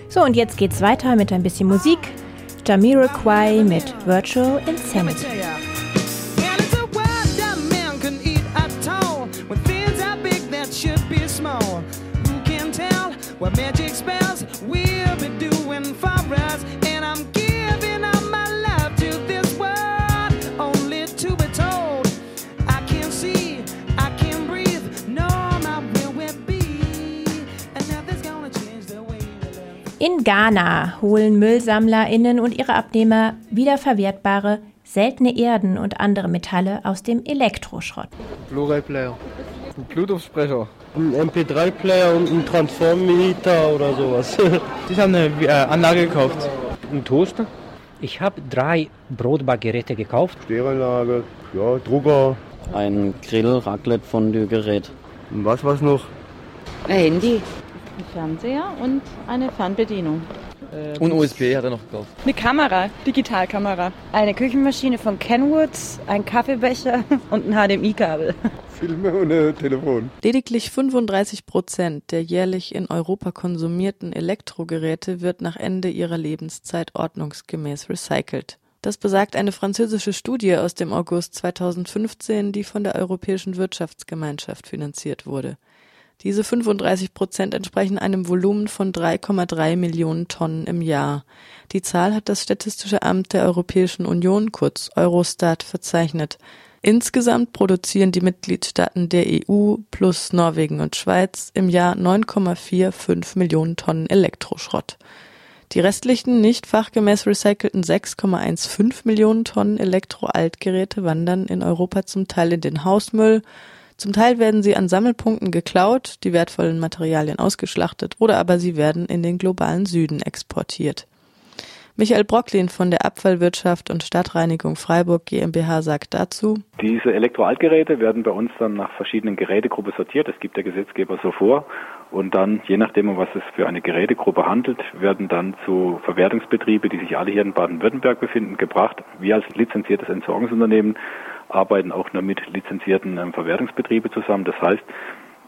So, und jetzt geht's weiter mit ein bisschen Musik. Jamiroquai mit Virtual Insanity. What magic spells will be doing for us. And I'm giving up my love to this world, only to be told I can't see, I can't breathe, no, my will will be. And nothing's gonna change the way we live. In Ghana holen MüllsammlerInnen und ihre Abnehmer wiederverwertbare seltene Erden und andere Metalle aus dem Elektroschrott. Blu-ray-Player, ein Bluetooth-Sprecher, ein MP3-Player und ein Transformer oder sowas. Ich habe eine äh, Anlage gekauft. Ein Toaster. Ich habe drei Brotbackgeräte gekauft. Stereoanlage, ja, Drucker. Ein Grill, Raclette, Fondue-Gerät. Und was was noch? Ein Handy, ein Fernseher und eine Fernbedienung. Ähm, und USB hat er noch gekauft. Eine Kamera, Digitalkamera. Eine Küchenmaschine von Kenwood, ein Kaffeebecher und ein HDMI-Kabel. Filme ein Telefon. Lediglich 35 Prozent der jährlich in Europa konsumierten Elektrogeräte wird nach Ende ihrer Lebenszeit ordnungsgemäß recycelt. Das besagt eine französische Studie aus dem August 2015, die von der Europäischen Wirtschaftsgemeinschaft finanziert wurde. Diese 35 Prozent entsprechen einem Volumen von 3,3 Millionen Tonnen im Jahr. Die Zahl hat das Statistische Amt der Europäischen Union, kurz Eurostat, verzeichnet. Insgesamt produzieren die Mitgliedstaaten der EU plus Norwegen und Schweiz im Jahr 9,45 Millionen Tonnen Elektroschrott. Die restlichen nicht fachgemäß recycelten 6,15 Millionen Tonnen Elektroaltgeräte wandern in Europa zum Teil in den Hausmüll, zum Teil werden sie an Sammelpunkten geklaut, die wertvollen Materialien ausgeschlachtet oder aber sie werden in den globalen Süden exportiert. Michael Brocklin von der Abfallwirtschaft und Stadtreinigung Freiburg GmbH sagt dazu, Diese Elektroaltgeräte werden bei uns dann nach verschiedenen Gerätegruppen sortiert. Es gibt der Gesetzgeber so vor. Und dann, je nachdem, um was es für eine Gerätegruppe handelt, werden dann zu Verwertungsbetriebe, die sich alle hier in Baden-Württemberg befinden, gebracht. Wir als lizenziertes Entsorgungsunternehmen arbeiten auch nur mit lizenzierten ähm, Verwertungsbetrieben zusammen. Das heißt,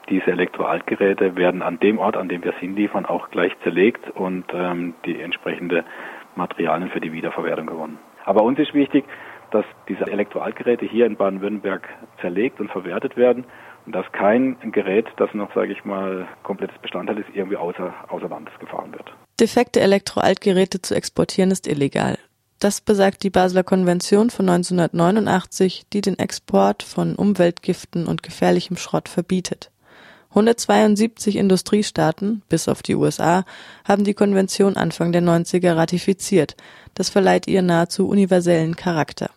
diese Elektroaltgeräte werden an dem Ort, an dem wir sie hinliefern, auch gleich zerlegt und ähm, die entsprechende Materialien für die Wiederverwertung gewonnen. Aber uns ist wichtig, dass diese Elektroaltgeräte hier in Baden-Württemberg zerlegt und verwertet werden und dass kein Gerät, das noch, sage ich mal, komplettes Bestandteil ist, irgendwie außer, außer Landes gefahren wird. Defekte Elektroaltgeräte zu exportieren ist illegal. Das besagt die Basler Konvention von 1989, die den Export von Umweltgiften und gefährlichem Schrott verbietet. 172 Industriestaaten, bis auf die USA, haben die Konvention Anfang der 90er ratifiziert. Das verleiht ihr nahezu universellen Charakter.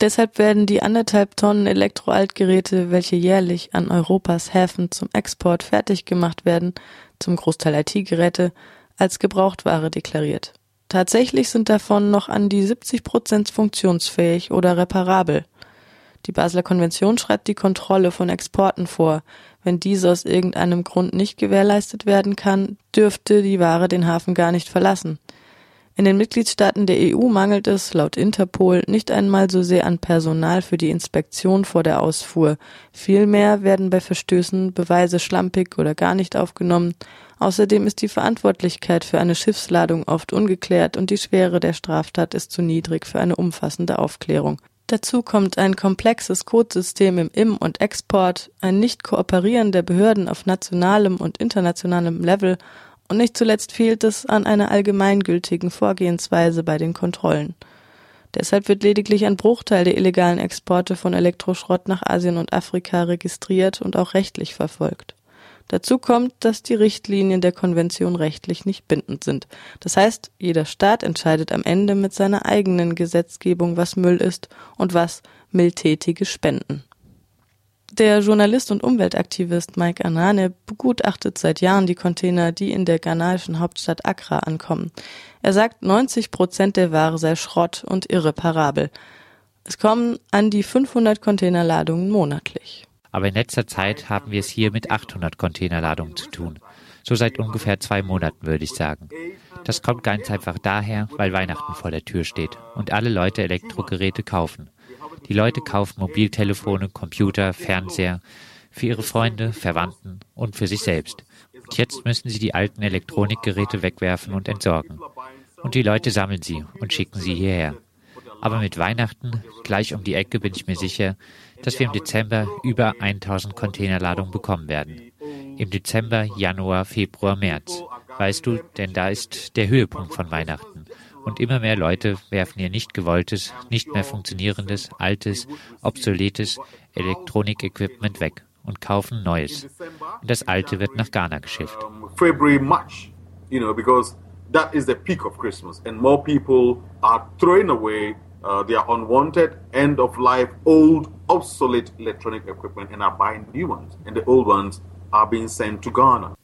Deshalb werden die anderthalb Tonnen Elektroaltgeräte, welche jährlich an Europas Häfen zum Export fertig gemacht werden, zum Großteil IT-Geräte, als Gebrauchtware deklariert. Tatsächlich sind davon noch an die 70 Prozent funktionsfähig oder reparabel. Die Basler Konvention schreibt die Kontrolle von Exporten vor. Wenn diese aus irgendeinem Grund nicht gewährleistet werden kann, dürfte die Ware den Hafen gar nicht verlassen. In den Mitgliedstaaten der EU mangelt es, laut Interpol, nicht einmal so sehr an Personal für die Inspektion vor der Ausfuhr. Vielmehr werden bei Verstößen Beweise schlampig oder gar nicht aufgenommen. Außerdem ist die Verantwortlichkeit für eine Schiffsladung oft ungeklärt und die Schwere der Straftat ist zu niedrig für eine umfassende Aufklärung. Dazu kommt ein komplexes Codesystem im Im- und Export, ein Nicht-Kooperieren der Behörden auf nationalem und internationalem Level und nicht zuletzt fehlt es an einer allgemeingültigen Vorgehensweise bei den Kontrollen. Deshalb wird lediglich ein Bruchteil der illegalen Exporte von Elektroschrott nach Asien und Afrika registriert und auch rechtlich verfolgt. Dazu kommt, dass die Richtlinien der Konvention rechtlich nicht bindend sind. Das heißt, jeder Staat entscheidet am Ende mit seiner eigenen Gesetzgebung, was Müll ist und was mildtätige Spenden. Der Journalist und Umweltaktivist Mike Anane begutachtet seit Jahren die Container, die in der ghanaischen Hauptstadt Accra ankommen. Er sagt, 90 Prozent der Ware sei Schrott und irreparabel. Es kommen an die 500 Containerladungen monatlich. Aber in letzter Zeit haben wir es hier mit 800 Containerladungen zu tun. So seit ungefähr zwei Monaten, würde ich sagen. Das kommt ganz einfach daher, weil Weihnachten vor der Tür steht und alle Leute Elektrogeräte kaufen. Die Leute kaufen Mobiltelefone, Computer, Fernseher für ihre Freunde, Verwandten und für sich selbst. Und jetzt müssen sie die alten Elektronikgeräte wegwerfen und entsorgen. Und die Leute sammeln sie und schicken sie hierher. Aber mit Weihnachten, gleich um die Ecke, bin ich mir sicher, dass wir im Dezember über 1000 Containerladungen bekommen werden. Im Dezember, Januar, Februar, März. Weißt du, denn da ist der Höhepunkt von Weihnachten. Und immer mehr Leute werfen ihr nicht gewolltes, nicht mehr funktionierendes, altes, obsoletes Elektronikequipment weg und kaufen neues. Und das alte wird nach Ghana geschifft. February, March, you know, because that is the peak of Christmas and more people are throwing away uh, their unwanted, end of life, old, obsolete electronic equipment and are buying new ones. And the old ones are being sent to Ghana.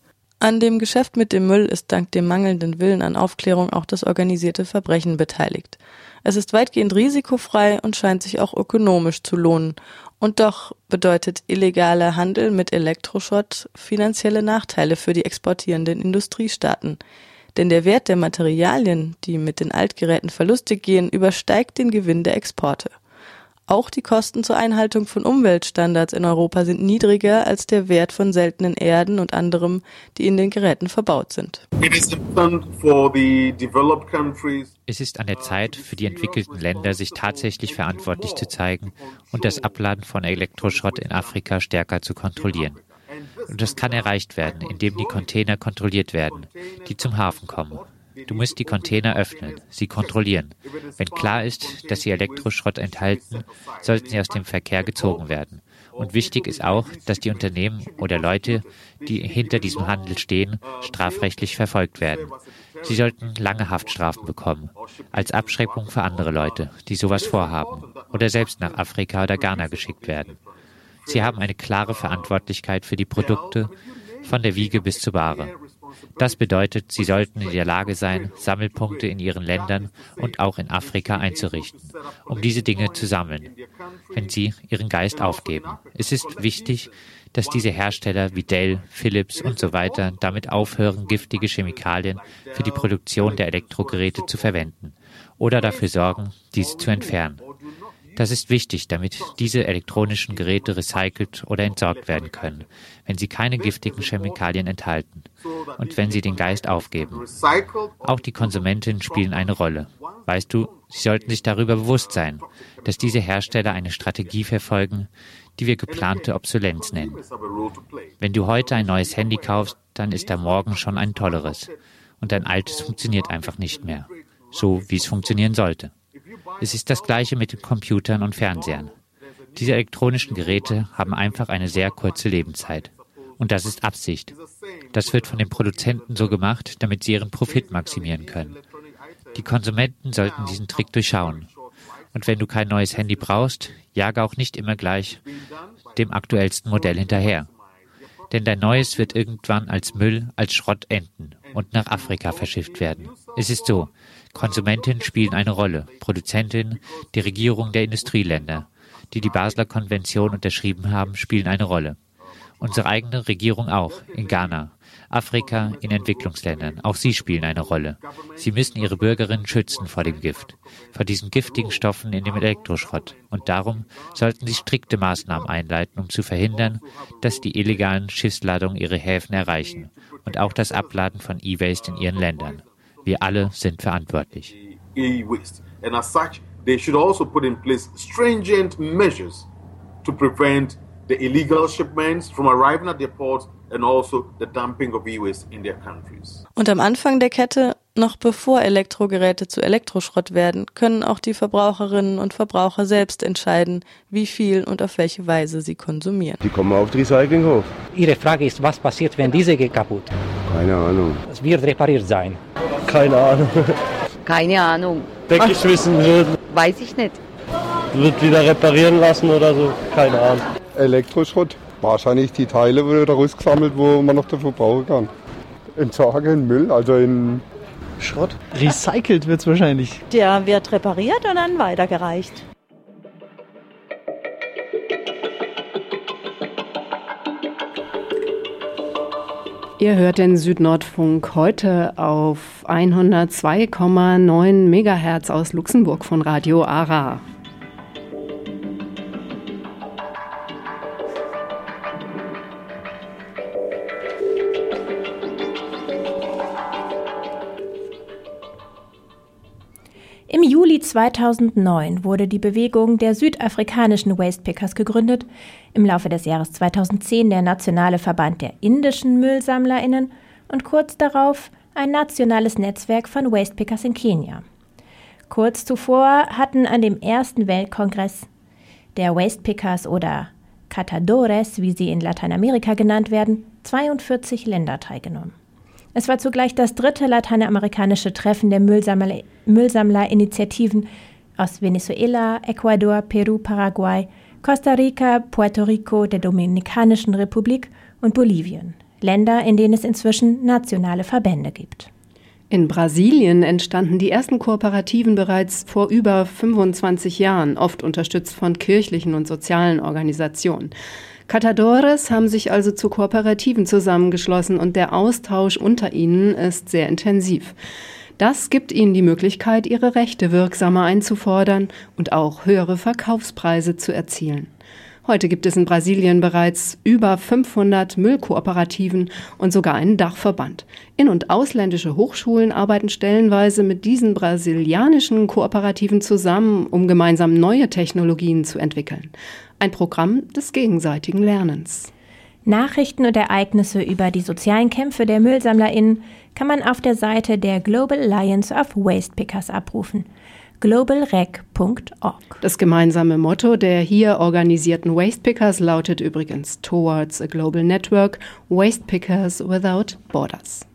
An dem Geschäft mit dem Müll ist dank dem mangelnden Willen an Aufklärung auch das organisierte Verbrechen beteiligt. Es ist weitgehend risikofrei und scheint sich auch ökonomisch zu lohnen. Und doch bedeutet illegaler Handel mit Elektroschrott finanzielle Nachteile für die exportierenden Industriestaaten. Denn der Wert der Materialien, die mit den Altgeräten verlustig gehen, übersteigt den Gewinn der Exporte. Auch die Kosten zur Einhaltung von Umweltstandards in Europa sind niedriger als der Wert von seltenen Erden und anderem, die in den Geräten verbaut sind. Es ist an der Zeit für die entwickelten Länder, sich tatsächlich verantwortlich zu zeigen und das Abladen von Elektroschrott in Afrika stärker zu kontrollieren. Und das kann erreicht werden, indem die Container kontrolliert werden, die zum Hafen kommen. Du musst die Container öffnen, sie kontrollieren. Wenn klar ist, dass sie Elektroschrott enthalten, sollten sie aus dem Verkehr gezogen werden. Und wichtig ist auch, dass die Unternehmen oder Leute, die hinter diesem Handel stehen, strafrechtlich verfolgt werden. Sie sollten lange Haftstrafen bekommen, als Abschreckung für andere Leute, die sowas vorhaben oder selbst nach Afrika oder Ghana geschickt werden. Sie haben eine klare Verantwortlichkeit für die Produkte, von der Wiege bis zur Ware. Das bedeutet, sie sollten in der Lage sein, Sammelpunkte in ihren Ländern und auch in Afrika einzurichten, um diese Dinge zu sammeln, wenn sie ihren Geist aufgeben. Es ist wichtig, dass diese Hersteller wie Dell, Philips und so weiter damit aufhören, giftige Chemikalien für die Produktion der Elektrogeräte zu verwenden oder dafür sorgen, diese zu entfernen. Das ist wichtig, damit diese elektronischen Geräte recycelt oder entsorgt werden können, wenn sie keine giftigen Chemikalien enthalten und wenn sie den Geist aufgeben. Auch die Konsumentinnen spielen eine Rolle. Weißt du, sie sollten sich darüber bewusst sein, dass diese Hersteller eine Strategie verfolgen, die wir geplante Obsolenz nennen. Wenn du heute ein neues Handy kaufst, dann ist da morgen schon ein tolleres. Und dein altes funktioniert einfach nicht mehr. So wie es funktionieren sollte. Es ist das gleiche mit den Computern und Fernsehern. Diese elektronischen Geräte haben einfach eine sehr kurze Lebenszeit. Und das ist Absicht. Das wird von den Produzenten so gemacht, damit sie ihren Profit maximieren können. Die Konsumenten sollten diesen Trick durchschauen. Und wenn du kein neues Handy brauchst, jage auch nicht immer gleich dem aktuellsten Modell hinterher. Denn dein neues wird irgendwann als Müll, als Schrott enden und nach Afrika verschifft werden. Es ist so, Konsumentinnen spielen eine Rolle, Produzentinnen, die Regierung der Industrieländer, die die Basler Konvention unterschrieben haben, spielen eine Rolle. Unsere eigene Regierung auch, in Ghana, Afrika, in Entwicklungsländern. Auch sie spielen eine Rolle. Sie müssen ihre Bürgerinnen schützen vor dem Gift, vor diesen giftigen Stoffen in dem Elektroschrott. Und darum sollten sie strikte Maßnahmen einleiten, um zu verhindern, dass die illegalen Schiffsladungen ihre Häfen erreichen und auch das Abladen von E-Waste in ihren Ländern. Wir alle sind verantwortlich. And as such, they should also put in place stringent measures to prevent the illegal shipments from arriving at their ports and also the dumping of e-waste in their countries. Und am Anfang der Kette, noch bevor Elektrogeräte zu Elektroschrott werden, können auch die Verbraucherinnen und Verbraucher selbst entscheiden, wie viel und auf welche Weise sie konsumieren. Die kommen auf den Recyclinghof. Ihre Frage ist, was passiert, wenn diese geht kaputt? Keine Ahnung. Es wird repariert sein. Keine Ahnung. Keine Ahnung. Weggeschmissen würden. Weiß ich nicht. Wird wieder reparieren lassen oder so? Keine Ahnung. Elektroschrott. Wahrscheinlich die Teile wieder rausgesammelt, wo man noch dafür brauchen kann. Entsorgen Müll, also in Schrott. Recycelt wird es wahrscheinlich. Der wird repariert und dann weitergereicht. Ihr hört den Südnordfunk heute auf 102,9 Megahertz aus Luxemburg von Radio ARA. 2009 wurde die Bewegung der südafrikanischen Wastepickers gegründet, im Laufe des Jahres 2010 der Nationale Verband der indischen Müllsammlerinnen und kurz darauf ein nationales Netzwerk von Wastepickers in Kenia. Kurz zuvor hatten an dem ersten Weltkongress der Wastepickers oder Catadores, wie sie in Lateinamerika genannt werden, 42 Länder teilgenommen. Es war zugleich das dritte lateinamerikanische Treffen der Müllsammler Müllsammlerinitiativen aus Venezuela, Ecuador, Peru, Paraguay, Costa Rica, Puerto Rico, der Dominikanischen Republik und Bolivien. Länder, in denen es inzwischen nationale Verbände gibt. In Brasilien entstanden die ersten Kooperativen bereits vor über 25 Jahren, oft unterstützt von kirchlichen und sozialen Organisationen. Catadores haben sich also zu Kooperativen zusammengeschlossen und der Austausch unter ihnen ist sehr intensiv. Das gibt ihnen die Möglichkeit, ihre Rechte wirksamer einzufordern und auch höhere Verkaufspreise zu erzielen. Heute gibt es in Brasilien bereits über 500 Müllkooperativen und sogar einen Dachverband. In- und ausländische Hochschulen arbeiten stellenweise mit diesen brasilianischen Kooperativen zusammen, um gemeinsam neue Technologien zu entwickeln. Ein Programm des gegenseitigen Lernens. Nachrichten und Ereignisse über die sozialen Kämpfe der MüllsammlerInnen kann man auf der Seite der Global Alliance of Waste Pickers abrufen globalrec.org. Das gemeinsame Motto der hier organisierten Wastepickers lautet übrigens Towards a Global Network, Wastepickers Without Borders.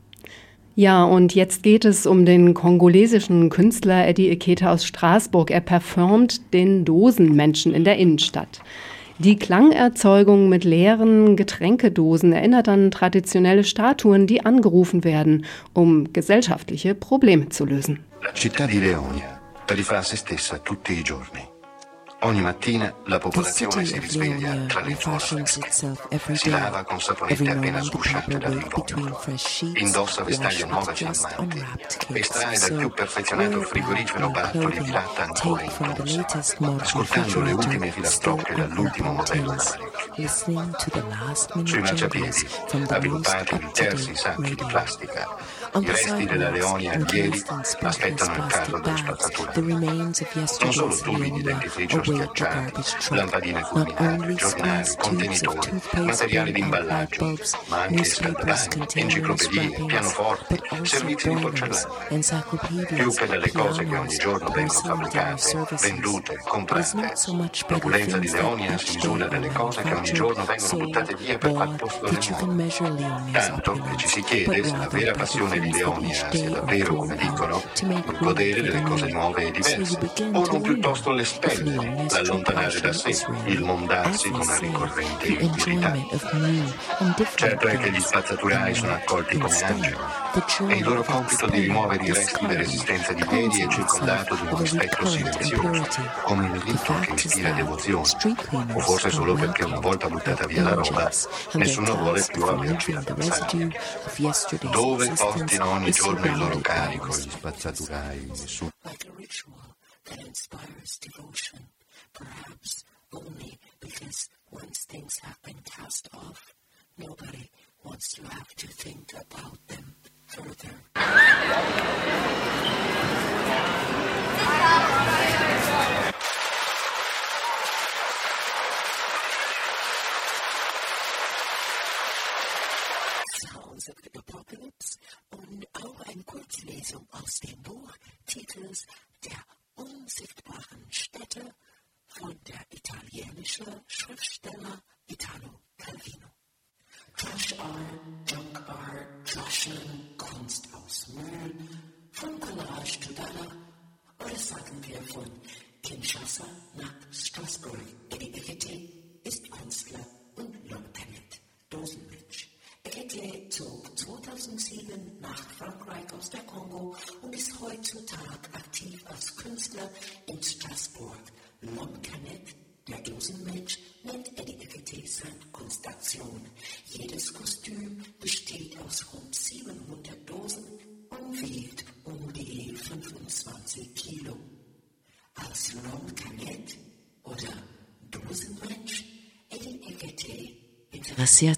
Ja, und jetzt geht es um den kongolesischen Künstler Eddie Eketa aus Straßburg. Er performt den Dosenmenschen in der Innenstadt. Die Klangerzeugung mit leeren Getränkedosen erinnert an traditionelle Statuen, die angerufen werden, um gesellschaftliche Probleme zu lösen. La città di Leonia rifà se stessa tutti i giorni. Ogni mattina la popolazione si risveglia tra le lenzuola Si lava con saponette appena sgusciate dal lavoro. Indossa vestaglie nuove fiammanti. Estrae dal più perfezionato frigorifero barattoli di latta ancora in corsa. Ascoltando le ultime filastrocche dall'ultimo modello Sui marciapiedi, avviluppati di terzi sacchi di plastica, i resti della Leonia ieri aspettano il carro della spazzatura. Sono solo tubi di dentifricio commerciali, lampadine culinarie, giornali, contenitori, materiali di imballaggio, ma anche scaldavani, enciclopedie, pianoforti, servizi di porcellana. Più che delle cose che ogni giorno vengono fabbricate, vendute, comprate. L'opulenza di Leonia si misura delle cose che ogni giorno vengono buttate via per far posto alle nuove. Tanto che ci si chiede se la vera passione di Leonia sia davvero, come dicono, godere delle cose nuove e diverse, o non piuttosto le spelle, l'allontanare da sé, il mondarsi con una ricorrente inutilità. Certo è che gli spazzaturai sono accolti come angeli e il loro compito di rimuovere i resti dell'esistenza di piedi è circondato di un rispetto silenzioso, come il rito che ispira devozione, o forse solo perché una volta buttata via la roba, nessuno vuole più averci da pensare. Dove Like a ritual that inspires devotion, perhaps only because once things have been cast off, nobody wants to have to think about them further.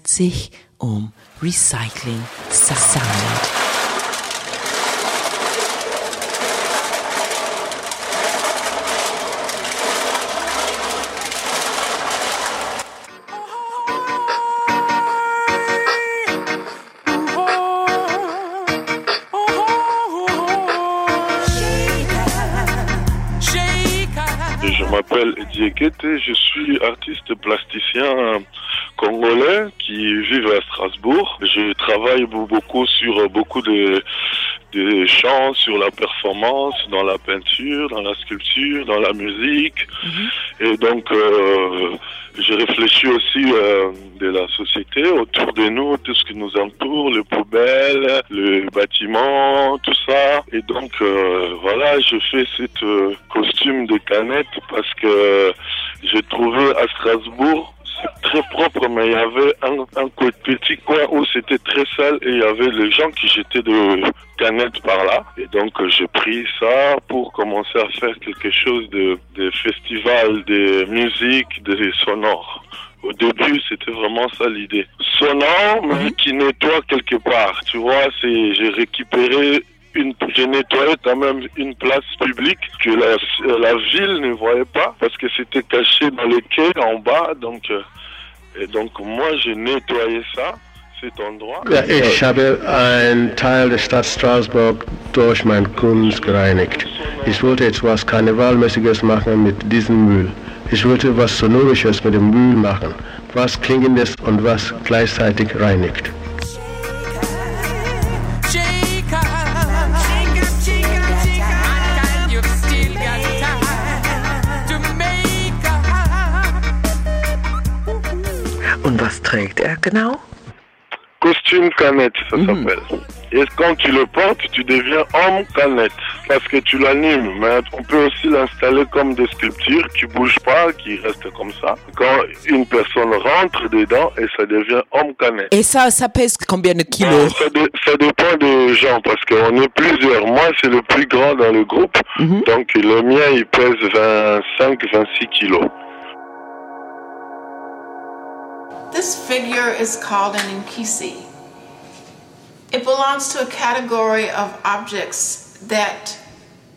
Sich. Je m'appelle Eddie Ekete, je suis artiste plasticien congolais qui vit à Strasbourg. Je travaille beaucoup sur beaucoup de, de chants, sur la performance, dans la peinture, dans la sculpture, dans la musique. Et donc, euh, je réfléchis aussi euh, de la société autour de nous, tout ce qui nous entoure, les poubelles, les bâtiments, tout ça. Et donc, euh, voilà, je fais cette euh, costume de canette parce que j'ai trouvé à Strasbourg très propre, mais il y avait un, petit coin où c'était très sale et il y avait les gens qui jetaient de canettes par là. Et donc euh, j'ai pris ça pour commencer à faire quelque chose de, de festival, de musique, de sonore. Au début, c'était vraiment ça l'idée. Sonore, mais qui nettoie quelque part. Tu vois, c'est j'ai récupéré une, j'ai nettoyé quand même une place publique que la, la ville ne voyait pas parce que c'était caché dans les quais en bas. Donc, euh, et donc moi, j'ai nettoyé ça, ich habe einen Teil der Stadt Straßburg durch meine Kunst gereinigt. Ich wollte etwas Karnevalmäßiges machen mit diesem Müll. Ich wollte was Sonorisches mit dem Müll machen, was Klingendes und was gleichzeitig reinigt. Und was trägt er genau? Costume canette, ça s'appelle. Et quand tu le portes, tu deviens homme canette. Parce que tu l'animes. Mais on peut aussi l'installer comme des sculptures qui bougent pas, qui restent comme ça. Quand une personne rentre dedans, et ça devient homme canette. Et ça, ça pèse combien de kilos? Ça, dé- ça dépend des gens parce qu'on est plusieurs. Moi, c'est le plus grand dans le groupe. Donc, le mien, il pèse 25-26 kilos. This figure is called an inkisi. It belongs to a category of objects that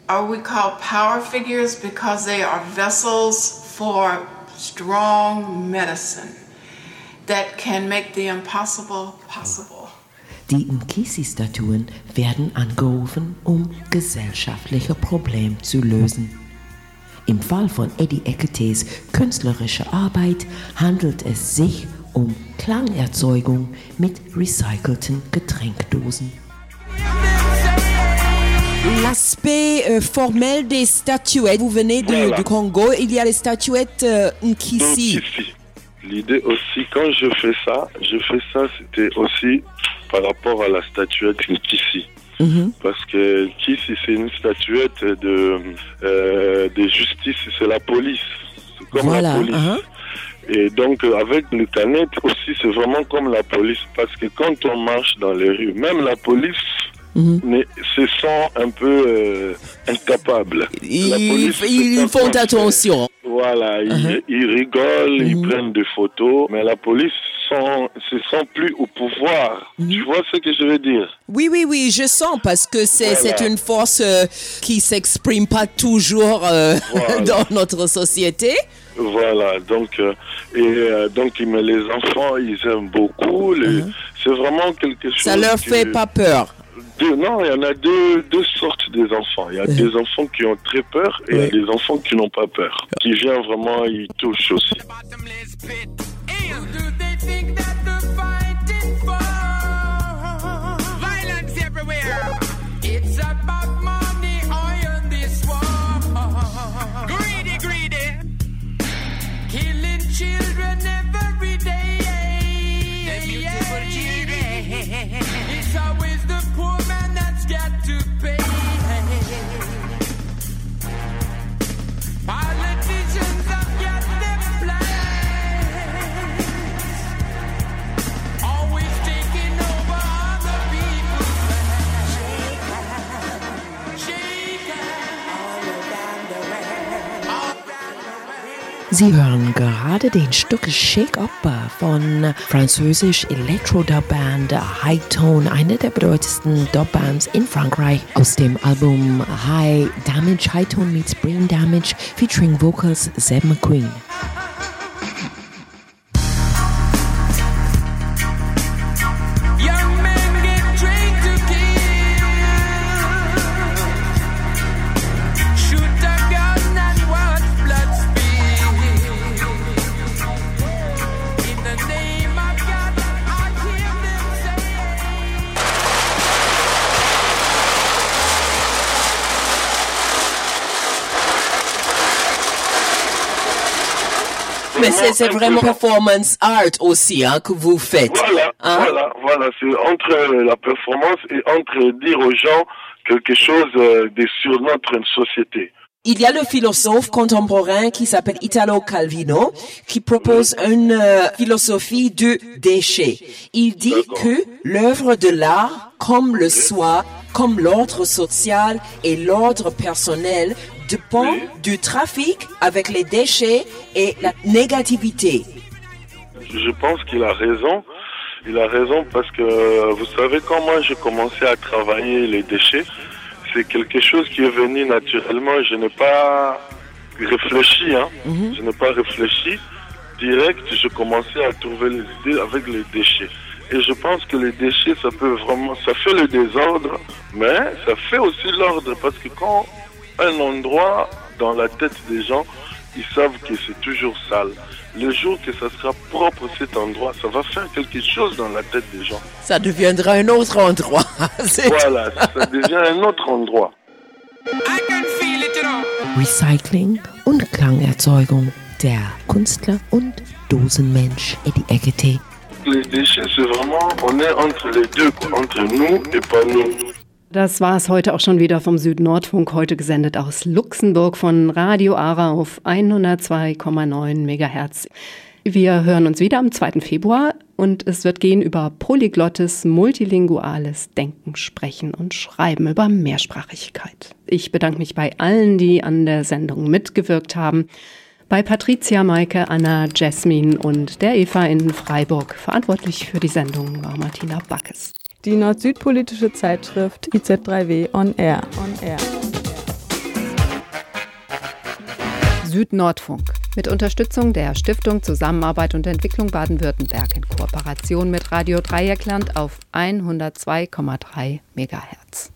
are we call power figures because they are vessels for strong medicine that can make the impossible possible. Die Nkisi-Statuen werden angerufen, um gesellschaftliche Probleme zu lösen. Im Fall von Eddie Eketes künstlerischer Arbeit handelt es sich um Klangerzeugung mit recycelten Getränkdosen. L'aspect euh, formel des statuettes, vous venez de, Voilà. du Congo, il y a les statuettes euh, Nkisi. L'idée aussi, quand je fais ça, je fais ça, c'était aussi par rapport à la statuette Nkisi. Parce que Nkisi, c'est une statuette de, euh, de justice, c'est la police. C'est comme Voilà, la police. hein. Et donc, euh, avec le canet aussi, c'est vraiment comme la police. Parce que quand on marche dans les rues, même la police mais se sent un peu euh, incapable. Ils, font attention. Voilà, ils, ils rigolent, ils prennent des photos, mais la police se sent plus au pouvoir. Tu vois ce que je veux dire? Oui, oui, oui, je sens parce que c'est Voilà. une force euh, qui s'exprime pas toujours euh, Voilà. dans notre société. Voilà, donc, euh, et euh, donc mais les enfants, ils aiment beaucoup. les- C'est vraiment quelque chose. Ça leur que- fait pas peur. Deux- non, il y en a deux, deux sortes des enfants. Il y a des enfants qui ont très peur et il y a des enfants qui n'ont pas peur. Qui viennent vraiment, ils touchent aussi. Sie hören gerade den Stück Shake Up von französisch Elektro-Dub-Band High Tone, eine der bedeutendsten Dub-Bands in Frankreich, aus dem Album High Damage, High Tone meets Brain Damage, featuring vocals Zeb McQueen. C'est vraiment performance art aussi hein, que vous faites. Voilà, Hein? voilà, voilà. C'est entre la performance et entre dire aux gens quelque chose euh, de sur notre société. Il y a le philosophe contemporain qui s'appelle Italo Calvino qui propose une euh, philosophie du déchet. Il dit que l'œuvre de l'art, comme le soi, comme l'ordre social et l'ordre personnel, dépend du trafic avec les déchets et la négativité. Je pense qu'il a raison. Il a raison parce que, euh, vous savez, quand moi j'ai commencé à travailler les déchets, c'est quelque chose qui est venu naturellement. Je n'ai pas réfléchi, hein. Je n'ai pas réfléchi. Direct, je commençais à trouver les idées avec les déchets. Et je pense que les déchets, ça peut vraiment, ça fait le désordre, mais ça fait aussi l'ordre parce que quand un endroit dans la tête des gens, ils savent que c'est toujours sale. Le jour que ça sera propre cet endroit, ça va faire quelque chose dans la tête des gens. Ça deviendra un autre endroit. Voilà, ça devient un autre endroit. Recycling und Klangerzeugung. Der Künstler und Dosenmensch Eddie Ekete. Les déchets, c'est vraiment, on est entre les deux, entre nous et pas nous. Das war es heute auch schon wieder vom Südnordfunk, heute gesendet aus Luxemburg von Radio Ara auf 102,9 Megahertz. Wir hören uns wieder am 2. Februar und es wird gehen über polyglottes, multilinguales Denken, Sprechen und Schreiben, über Mehrsprachigkeit. Ich bedanke mich bei allen, die an der Sendung mitgewirkt haben. Bei Patricia, Maike, Anna, Jasmin und der Eva in Freiburg. Verantwortlich für die Sendung war Martina Backes. Die nord-süd-politische Zeitschrift IZ3W On Air. On Air. Südnordfunk. Mit Unterstützung der Stiftung Zusammenarbeit und Entwicklung Baden-Württemberg in Kooperation mit Radio Dreieckland auf 102,3 MHz.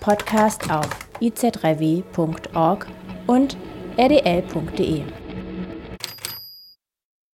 Podcast auf iz3w.org und rdl.de.